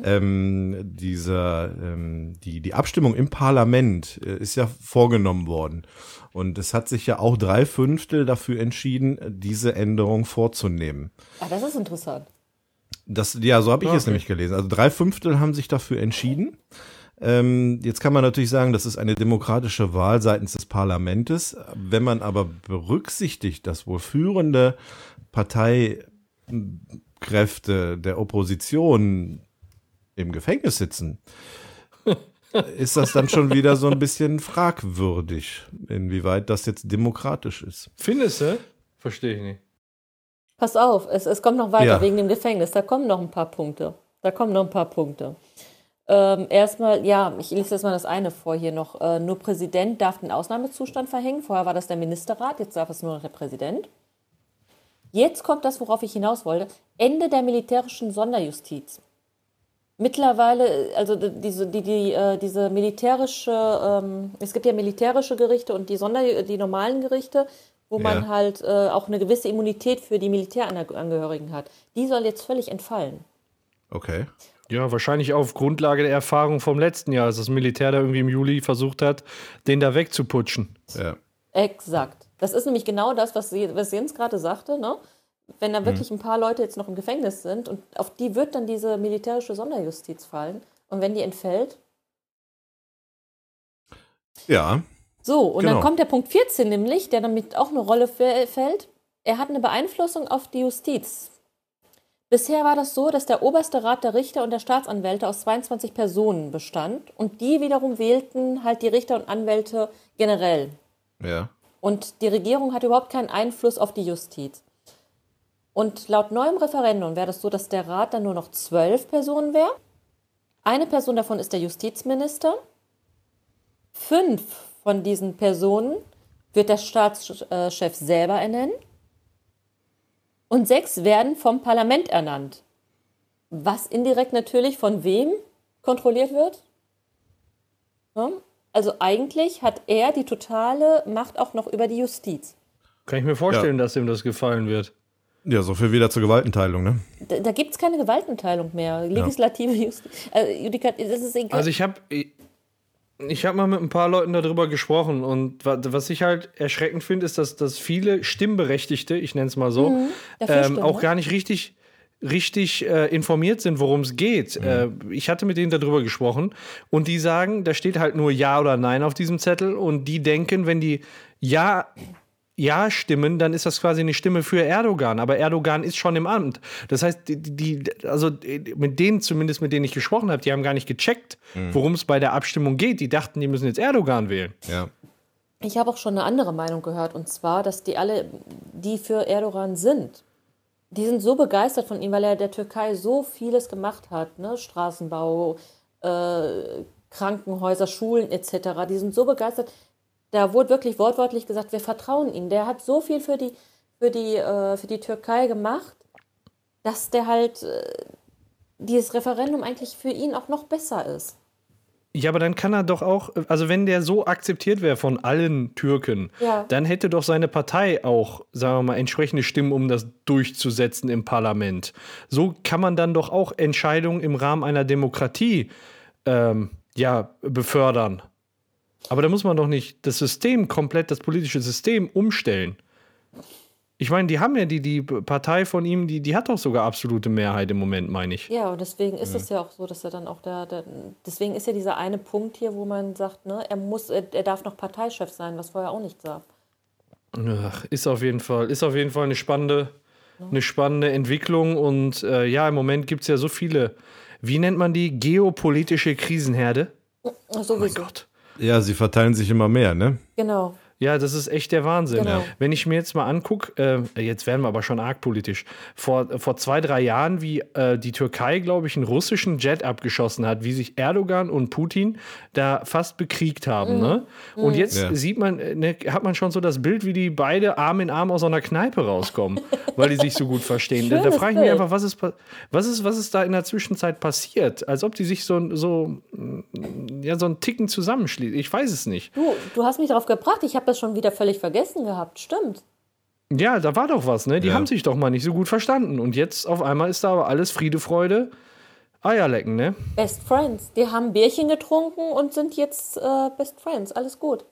ähm, dieser ähm, die die Abstimmung im Parlament äh, ist ja vorgenommen worden und es hat sich ja auch drei Fünftel dafür entschieden, diese Änderung vorzunehmen. Ah, das ist interessant. Das, ja, so habe ich es Okay. nämlich gelesen. Also drei Fünftel haben sich dafür entschieden. Ähm, jetzt kann man natürlich sagen, das ist eine demokratische Wahl seitens des Parlamentes. Wenn man aber berücksichtigt, dass wohl führende Parteikräfte der Opposition im Gefängnis sitzen, (laughs) ist das dann schon wieder so ein bisschen fragwürdig, inwieweit das jetzt demokratisch ist. Findest du? Verstehe ich nicht. Pass auf, es, es kommt noch weiter Ja. wegen dem Gefängnis. Da kommen noch ein paar Punkte. Da kommen noch ein paar Punkte. Ähm, erstmal, ja, ich lese jetzt mal das eine vor hier noch. Äh, nur Präsident darf den Ausnahmezustand verhängen. Vorher war das der Ministerrat, jetzt darf es nur noch der Präsident. Jetzt kommt das, worauf ich hinaus wollte. Ende der militärischen Sonderjustiz. Mittlerweile, also die- diese, die, die, äh, diese militärische, ähm, es gibt ja militärische Gerichte und die, Sonder, die normalen Gerichte, wo man Ja. halt äh, auch eine gewisse Immunität für die Militärangehörigen hat. Die soll jetzt völlig entfallen. Okay. Ja, wahrscheinlich auf Grundlage der Erfahrung vom letzten Jahr, als das Militär da irgendwie im Juli versucht hat, den da wegzuputschen. Ja. Exakt. Das ist nämlich genau das, was, Sie, was Jens gerade sagte. Ne? Wenn da wirklich ein paar Leute jetzt noch im Gefängnis sind und auf die wird dann diese militärische Sonderjustiz fallen. Und wenn die entfällt, Ja. So, und Genau. dann kommt der Punkt 14 nämlich, der damit auch eine Rolle fä- fällt. Er hat eine Beeinflussung auf die Justiz. Bisher war das so, dass der oberste Rat der Richter und der Staatsanwälte aus 22 Personen bestand und die wiederum wählten halt die Richter und Anwälte generell. Ja. Und die Regierung hat überhaupt keinen Einfluss auf die Justiz. Und laut neuem Referendum wäre das so, dass der Rat dann nur noch zwölf Personen wäre. Eine Person davon ist der Justizminister. Fünf von diesen Personen wird der Staatschef selber ernennen. Und sechs werden vom Parlament ernannt. Was indirekt natürlich von wem kontrolliert wird? Ja? Also eigentlich hat er die totale Macht auch noch über die Justiz. Kann ich mir vorstellen, dass ihm das gefallen wird. Ja, so viel wieder zur Gewaltenteilung, ne? Da, da gibt es keine Gewaltenteilung mehr. Legislative Justiz. Äh, Judikat, das ist egal. Also ich habe ich habe mal mit ein paar Leuten darüber gesprochen und wa- was ich halt erschreckend finde, ist, dass, dass viele Stimmberechtigte, ich nenne es mal so, dafür ähm, auch gar nicht richtig richtig äh, informiert sind, worum es geht. Äh, ich hatte mit denen darüber gesprochen und die sagen, da steht halt nur Ja oder Nein auf diesem Zettel und die denken, wenn die Ja ja stimmen, dann ist das quasi eine Stimme für Erdogan. Aber Erdogan ist schon im Amt. Das heißt, die, die also mit denen zumindest, mit denen ich gesprochen habe, die haben gar nicht gecheckt, worum es bei der Abstimmung geht. Die dachten, die müssen jetzt Erdogan wählen. Ja. Ich habe auch schon eine andere Meinung gehört, und zwar, dass die alle, die für Erdogan sind, die sind so begeistert von ihm, weil er der Türkei so vieles gemacht hat, ne? Straßenbau, äh, Krankenhäuser, Schulen etc. Die sind so begeistert. Da wurde wirklich wortwörtlich gesagt, wir vertrauen ihm. Der hat so viel für die, für die, äh, für die Türkei gemacht, dass der halt äh, dieses Referendum eigentlich für ihn auch noch besser ist. Ja, aber dann kann er doch auch, also wenn der so akzeptiert wäre von allen Türken, Ja. dann hätte doch seine Partei auch, sagen wir mal, entsprechende Stimmen, um das durchzusetzen im Parlament. So kann man dann doch auch Entscheidungen im Rahmen einer Demokratie ähm, ja, befördern. Aber da muss man doch nicht das System komplett, das politische System umstellen. Ich meine, die haben ja die, die Partei von ihm, die, die hat doch sogar absolute Mehrheit im Moment, meine ich. Ja, und deswegen ist es ja auch so, dass er dann auch der, der, deswegen ist ja dieser eine Punkt hier, wo man sagt, ne, er muss, er, er darf noch Parteichef sein, was vorher auch nicht darf. Ach, ist auf jeden Fall, ist auf jeden Fall eine spannende, eine spannende Entwicklung. Und äh, ja, im Moment gibt es ja so viele, wie nennt man die? Geopolitische Krisenherde. Ach, Oh mein Sowieso. Gott. Ja, sie verteilen sich immer mehr, ne? Genau. Ja, das ist echt der Wahnsinn. Genau. Wenn ich mir jetzt mal angucke, äh, jetzt werden wir aber schon arg politisch, vor, vor zwei, drei Jahren, wie äh, die Türkei, glaube ich, einen russischen Jet abgeschossen hat, wie sich Erdogan und Putin da fast bekriegt haben. Ne? Und jetzt Ja. sieht man, äh, ne, hat man schon so das Bild, wie die beide Arm in Arm aus so einer Kneipe rauskommen, (laughs) weil die sich so gut verstehen. Da, da frage ich mich einfach, was ist, was, ist, was ist da in der Zwischenzeit passiert? Als ob die sich so, so, ja, so einen Ticken zusammenschließen. Ich weiß es nicht. Du, du hast mich darauf gebracht, ich habe das schon wieder völlig vergessen gehabt. Stimmt. Ja, da war doch was, ne? Die Ja. haben sich doch mal nicht so gut verstanden. Und jetzt auf einmal ist da aber alles Friede, Freude, Eierlecken, ne? Best Friends. Die haben Bierchen getrunken und sind jetzt äh, Best Friends. Alles gut.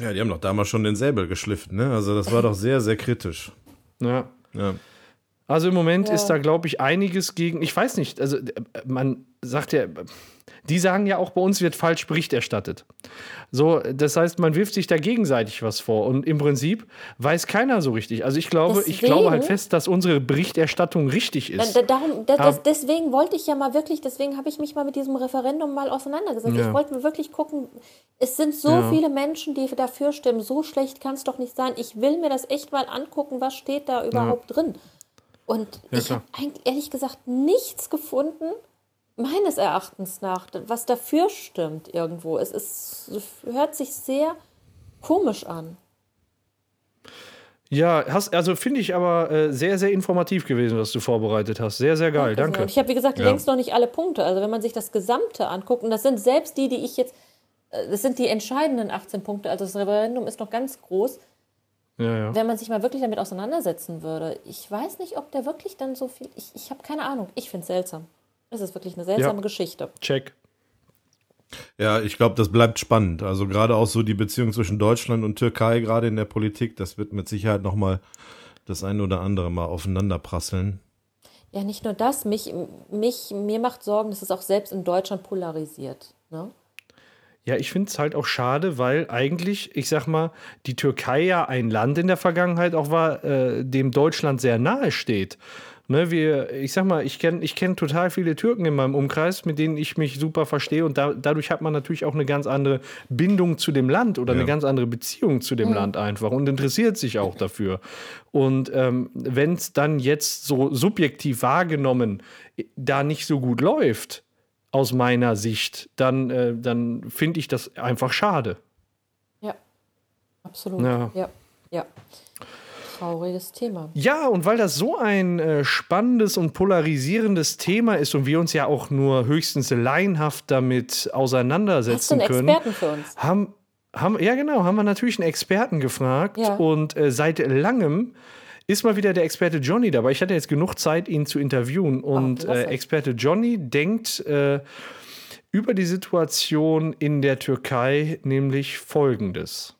Ja, die haben doch damals schon den Säbel geschliffen, ne? Also das war doch sehr, sehr kritisch. Ja. Ja. Also im Moment Ja. ist da, glaube ich, einiges gegen. Ich weiß nicht, also äh, man sagt ja, die sagen ja auch, bei uns wird falsch Bericht erstattet. So, das heißt, man wirft sich da gegenseitig was vor. Und im Prinzip weiß keiner so richtig. Also ich glaube, ich Deswegen- glaube halt fest, dass unsere Berichterstattung richtig ist. da, darum, da, das, deswegen wollte ich ja mal wirklich, deswegen habe ich mich mal mit diesem Referendum mal auseinandergesetzt. Ja. Ich wollte mir wirklich gucken, es sind so Ja. viele Menschen, die dafür stimmen. So schlecht kann es doch nicht sein. Ich will mir das echt mal angucken, was steht da überhaupt drin. Und Ja, ich habe eigentlich ehrlich gesagt nichts gefunden, meines Erachtens nach, was dafür stimmt irgendwo. Es ist, hört sich sehr komisch an. Ja, hast, also finde ich aber äh, sehr, sehr informativ gewesen, was du vorbereitet hast. Sehr, sehr geil. Danke. Und ich habe, wie gesagt, Ja. längst noch nicht alle Punkte. Also wenn man sich das Gesamte anguckt, und das sind selbst die, die ich jetzt, äh, das sind die entscheidenden 18 Punkte, also das Referendum ist noch ganz groß, Ja, ja. wenn man sich mal wirklich damit auseinandersetzen würde. Ich weiß nicht, ob der wirklich dann so viel, ich, ich habe keine Ahnung, ich finde es seltsam. Es ist wirklich eine seltsame Ja. Geschichte. Check. Ja, ich glaube, das bleibt spannend. Also gerade auch so die Beziehung zwischen Deutschland und Türkei, gerade in der Politik, das wird mit Sicherheit noch mal das eine oder andere mal aufeinander prasseln. Ja, nicht nur das, mich, mich, mir macht Sorgen, dass es auch selbst in Deutschland polarisiert. Ne? Ja, ich finde es halt auch schade, weil eigentlich, ich sag mal, die Türkei ja ein Land in der Vergangenheit auch war, äh, dem Deutschland sehr nahe steht. Ne, wir, ich sag mal, ich kenne ich kenn total viele Türken in meinem Umkreis, mit denen ich mich super verstehe und da, dadurch hat man natürlich auch eine ganz andere Bindung zu dem Land oder eine Ja. ganz andere Beziehung zu dem Land einfach und interessiert sich auch dafür. Und ähm, wenn es dann jetzt so subjektiv wahrgenommen äh, da nicht so gut läuft, aus meiner Sicht, dann, äh, dann finde ich das einfach schade. Ja, absolut. Ja. ja. ja. Trauriges Thema. Ja, und weil das so ein äh, spannendes und polarisierendes Thema ist und wir uns ja auch nur höchstens laienhaft damit Hast du auseinandersetzen einen können, Experten für uns? haben, haben, ja genau, haben wir natürlich einen Experten gefragt Ja. und äh, seit langem ist mal wieder der Experte Johnny dabei. Ich hatte jetzt genug Zeit, ihn zu interviewen und klasse. äh, Experte Johnny denkt äh, über die Situation in der Türkei nämlich Folgendes.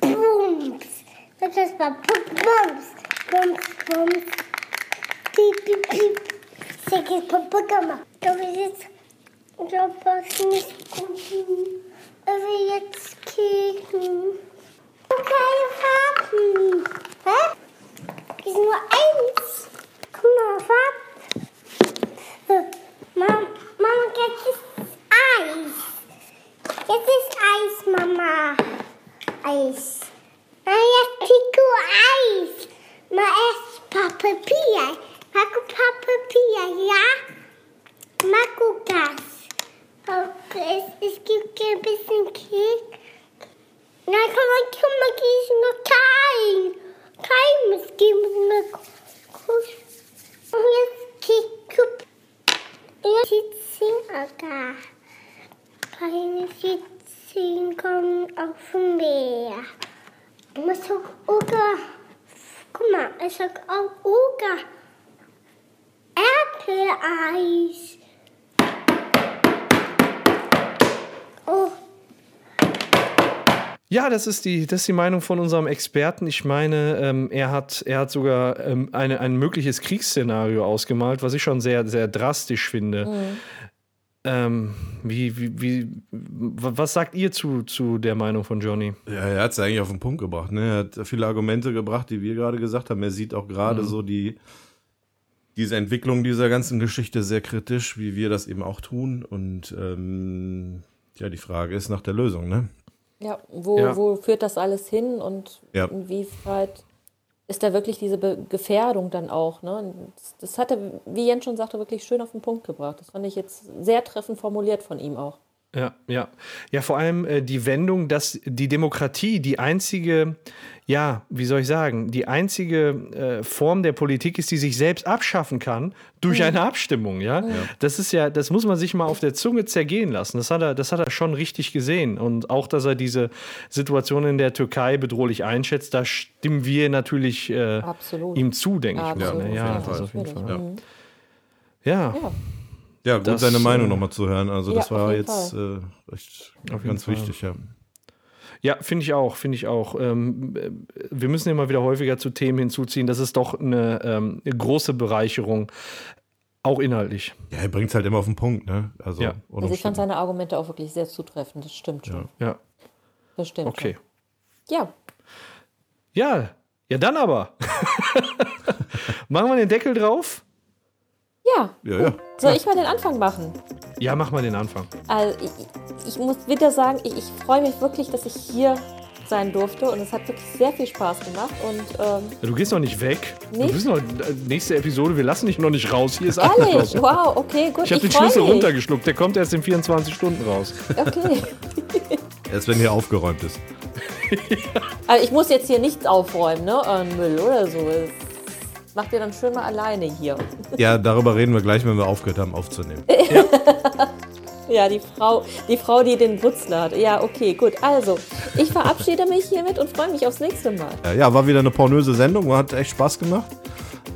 Bums. Das ist mal Bums. Bums, Bums. Piep, piep, piep. Sag jetzt Papa gemacht. Da will jetzt. Da passt nicht gut. Er will jetzt kicken. Okay, Farben. Hä? Ist nur eins. Guck mal, Farben. Mama, Mama, jetzt ist Eis. Jetzt ist Eis, Mama. Eis. Na, jetzt kriegst du Eis. Mal erst Papier. Magst du Papier, ja? Magst du das? Oh, es, es gibt ein bisschen Keks. Na, komm mal, komm mal, gieß nur kein. Kein muss geben, nur Kuss. Und jetzt Keks. Jetzt sitzen, okay. Keine Sitzen kommen auf dem Meer. Ich muss auch Uga. Guck mal, ich sag auch Uga. Äpfeleis. Oh, Ja, das ist die, das ist die Meinung von unserem Experten. Ich meine, ähm, er, hat, er hat sogar ähm, eine, ein mögliches Kriegsszenario ausgemalt, was ich schon sehr, sehr drastisch finde. Ähm, wie, wie, wie, was sagt ihr zu, zu der Meinung von Johnny? Ja, er hat es eigentlich auf den Punkt gebracht. Ne? Er hat viele Argumente gebracht, die wir gerade gesagt haben. Er sieht auch gerade so die diese Entwicklung dieser ganzen Geschichte sehr kritisch, wie wir das eben auch tun. Und ähm, ja, die Frage ist nach der Lösung, ne? Ja, wo, Ja. wo führt das alles hin und Ja. inwieweit ist da wirklich diese Be Gefährdung dann auch? Ne? Das, das hat er, wie Jens schon sagte, wirklich schön auf den Punkt gebracht. Das fand ich jetzt sehr treffend formuliert von ihm auch. Ja, ja. Ja, vor allem äh, die Wendung, dass die Demokratie die einzige, ja, wie soll ich sagen, die einzige äh, Form der Politik ist, die sich selbst abschaffen kann durch eine Abstimmung, ja? Das ist ja, das muss man sich mal auf der Zunge zergehen lassen. Das hat er, das hat er schon richtig gesehen. Und auch, dass er diese Situation in der Türkei bedrohlich einschätzt, da stimmen wir natürlich äh, Absolut. ihm zu, denke ich mal. Absolut. ne? Ja, auf jeden Fall. Ja. Mhm. Ja. Ja. Ja, gut, Das, seine Meinung äh, nochmal zu hören. Also ja, das war jetzt äh, echt ganz Fall. wichtig, ja. Ja, finde ich auch, finde ich auch. Ähm, äh, wir müssen immer wieder häufiger zu Themen hinzuziehen. Das ist doch eine, ähm, eine große Bereicherung, auch inhaltlich. Ja, er bringt es halt immer auf den Punkt, ne? Also, Ja. Also ich fand seine Argumente auch wirklich sehr zutreffend. Das stimmt schon. Ja, Das stimmt okay. schon. Ja, Ja, ja, dann aber. (laughs) Machen wir den Deckel drauf? Ja. ja, ja. Soll ich mal den Anfang machen? Ja, mach mal den Anfang. Also ich, ich muss wieder sagen, ich, ich freue mich wirklich, dass ich hier sein durfte und es hat wirklich sehr viel Spaß gemacht und ähm, Ja, Du gehst noch nicht weg. Du Nicht? bist noch äh, nächste Episode. Wir lassen dich noch nicht raus. Hier ist abgeschlossen. wow, okay, gut. Ich habe den Schlüssel mich. runtergeschluckt. Der kommt erst in 24 Stunden raus. Okay. (laughs) Erst wenn hier aufgeräumt ist. Also ich muss jetzt hier nichts aufräumen, ne? Äh, Müll oder so. Das macht ihr dann schön mal alleine hier. Ja, darüber reden wir gleich, wenn wir aufgehört haben aufzunehmen. (laughs) Ja, die Frau, die Frau, die den Brutzler hat. Ja, okay, gut. Also, ich verabschiede mich hiermit und freue mich aufs nächste Mal. Ja, ja, war wieder eine pornöse Sendung, hat echt Spaß gemacht.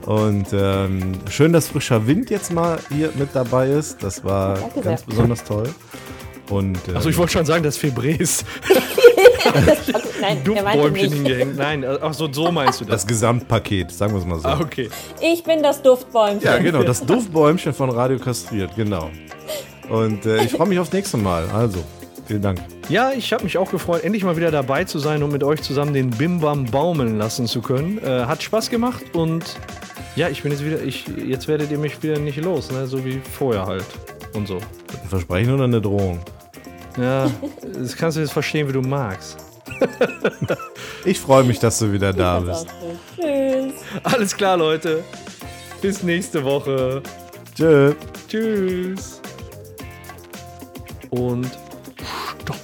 Und ähm, schön, dass frischer Wind jetzt mal hier mit dabei ist. Das war Danke ganz sehr. besonders toll. Und ähm, Achso, ich wollte schon sagen, das Febrés. (laughs) (laughs) Also, (laughs) nein, Duftbäumchen hingehängt. Nein, ach so, so meinst du das. das Gesamtpaket, sagen wir es mal so. Ah, okay. Ich bin das Duftbäumchen. Ja, genau, das Duftbäumchen von Radio Kastriert, genau. Und äh, ich freue mich aufs nächste Mal. Also, vielen Dank. Ja, ich habe mich auch gefreut, endlich mal wieder dabei zu sein und mit euch zusammen den Bimbam baumeln lassen zu können. Äh, hat Spaß gemacht und ja, ich bin jetzt wieder, ich, jetzt werdet ihr mich wieder nicht los, ne? so wie vorher halt und so. Ein Versprechen oder eine Drohung? Ja, (laughs) das kannst du jetzt verstehen, wie du magst. (laughs) ich freue mich, dass du wieder da bist. Tschüss. Alles klar, Leute. Bis nächste Woche. Tschö. Tschüss. Und stopp.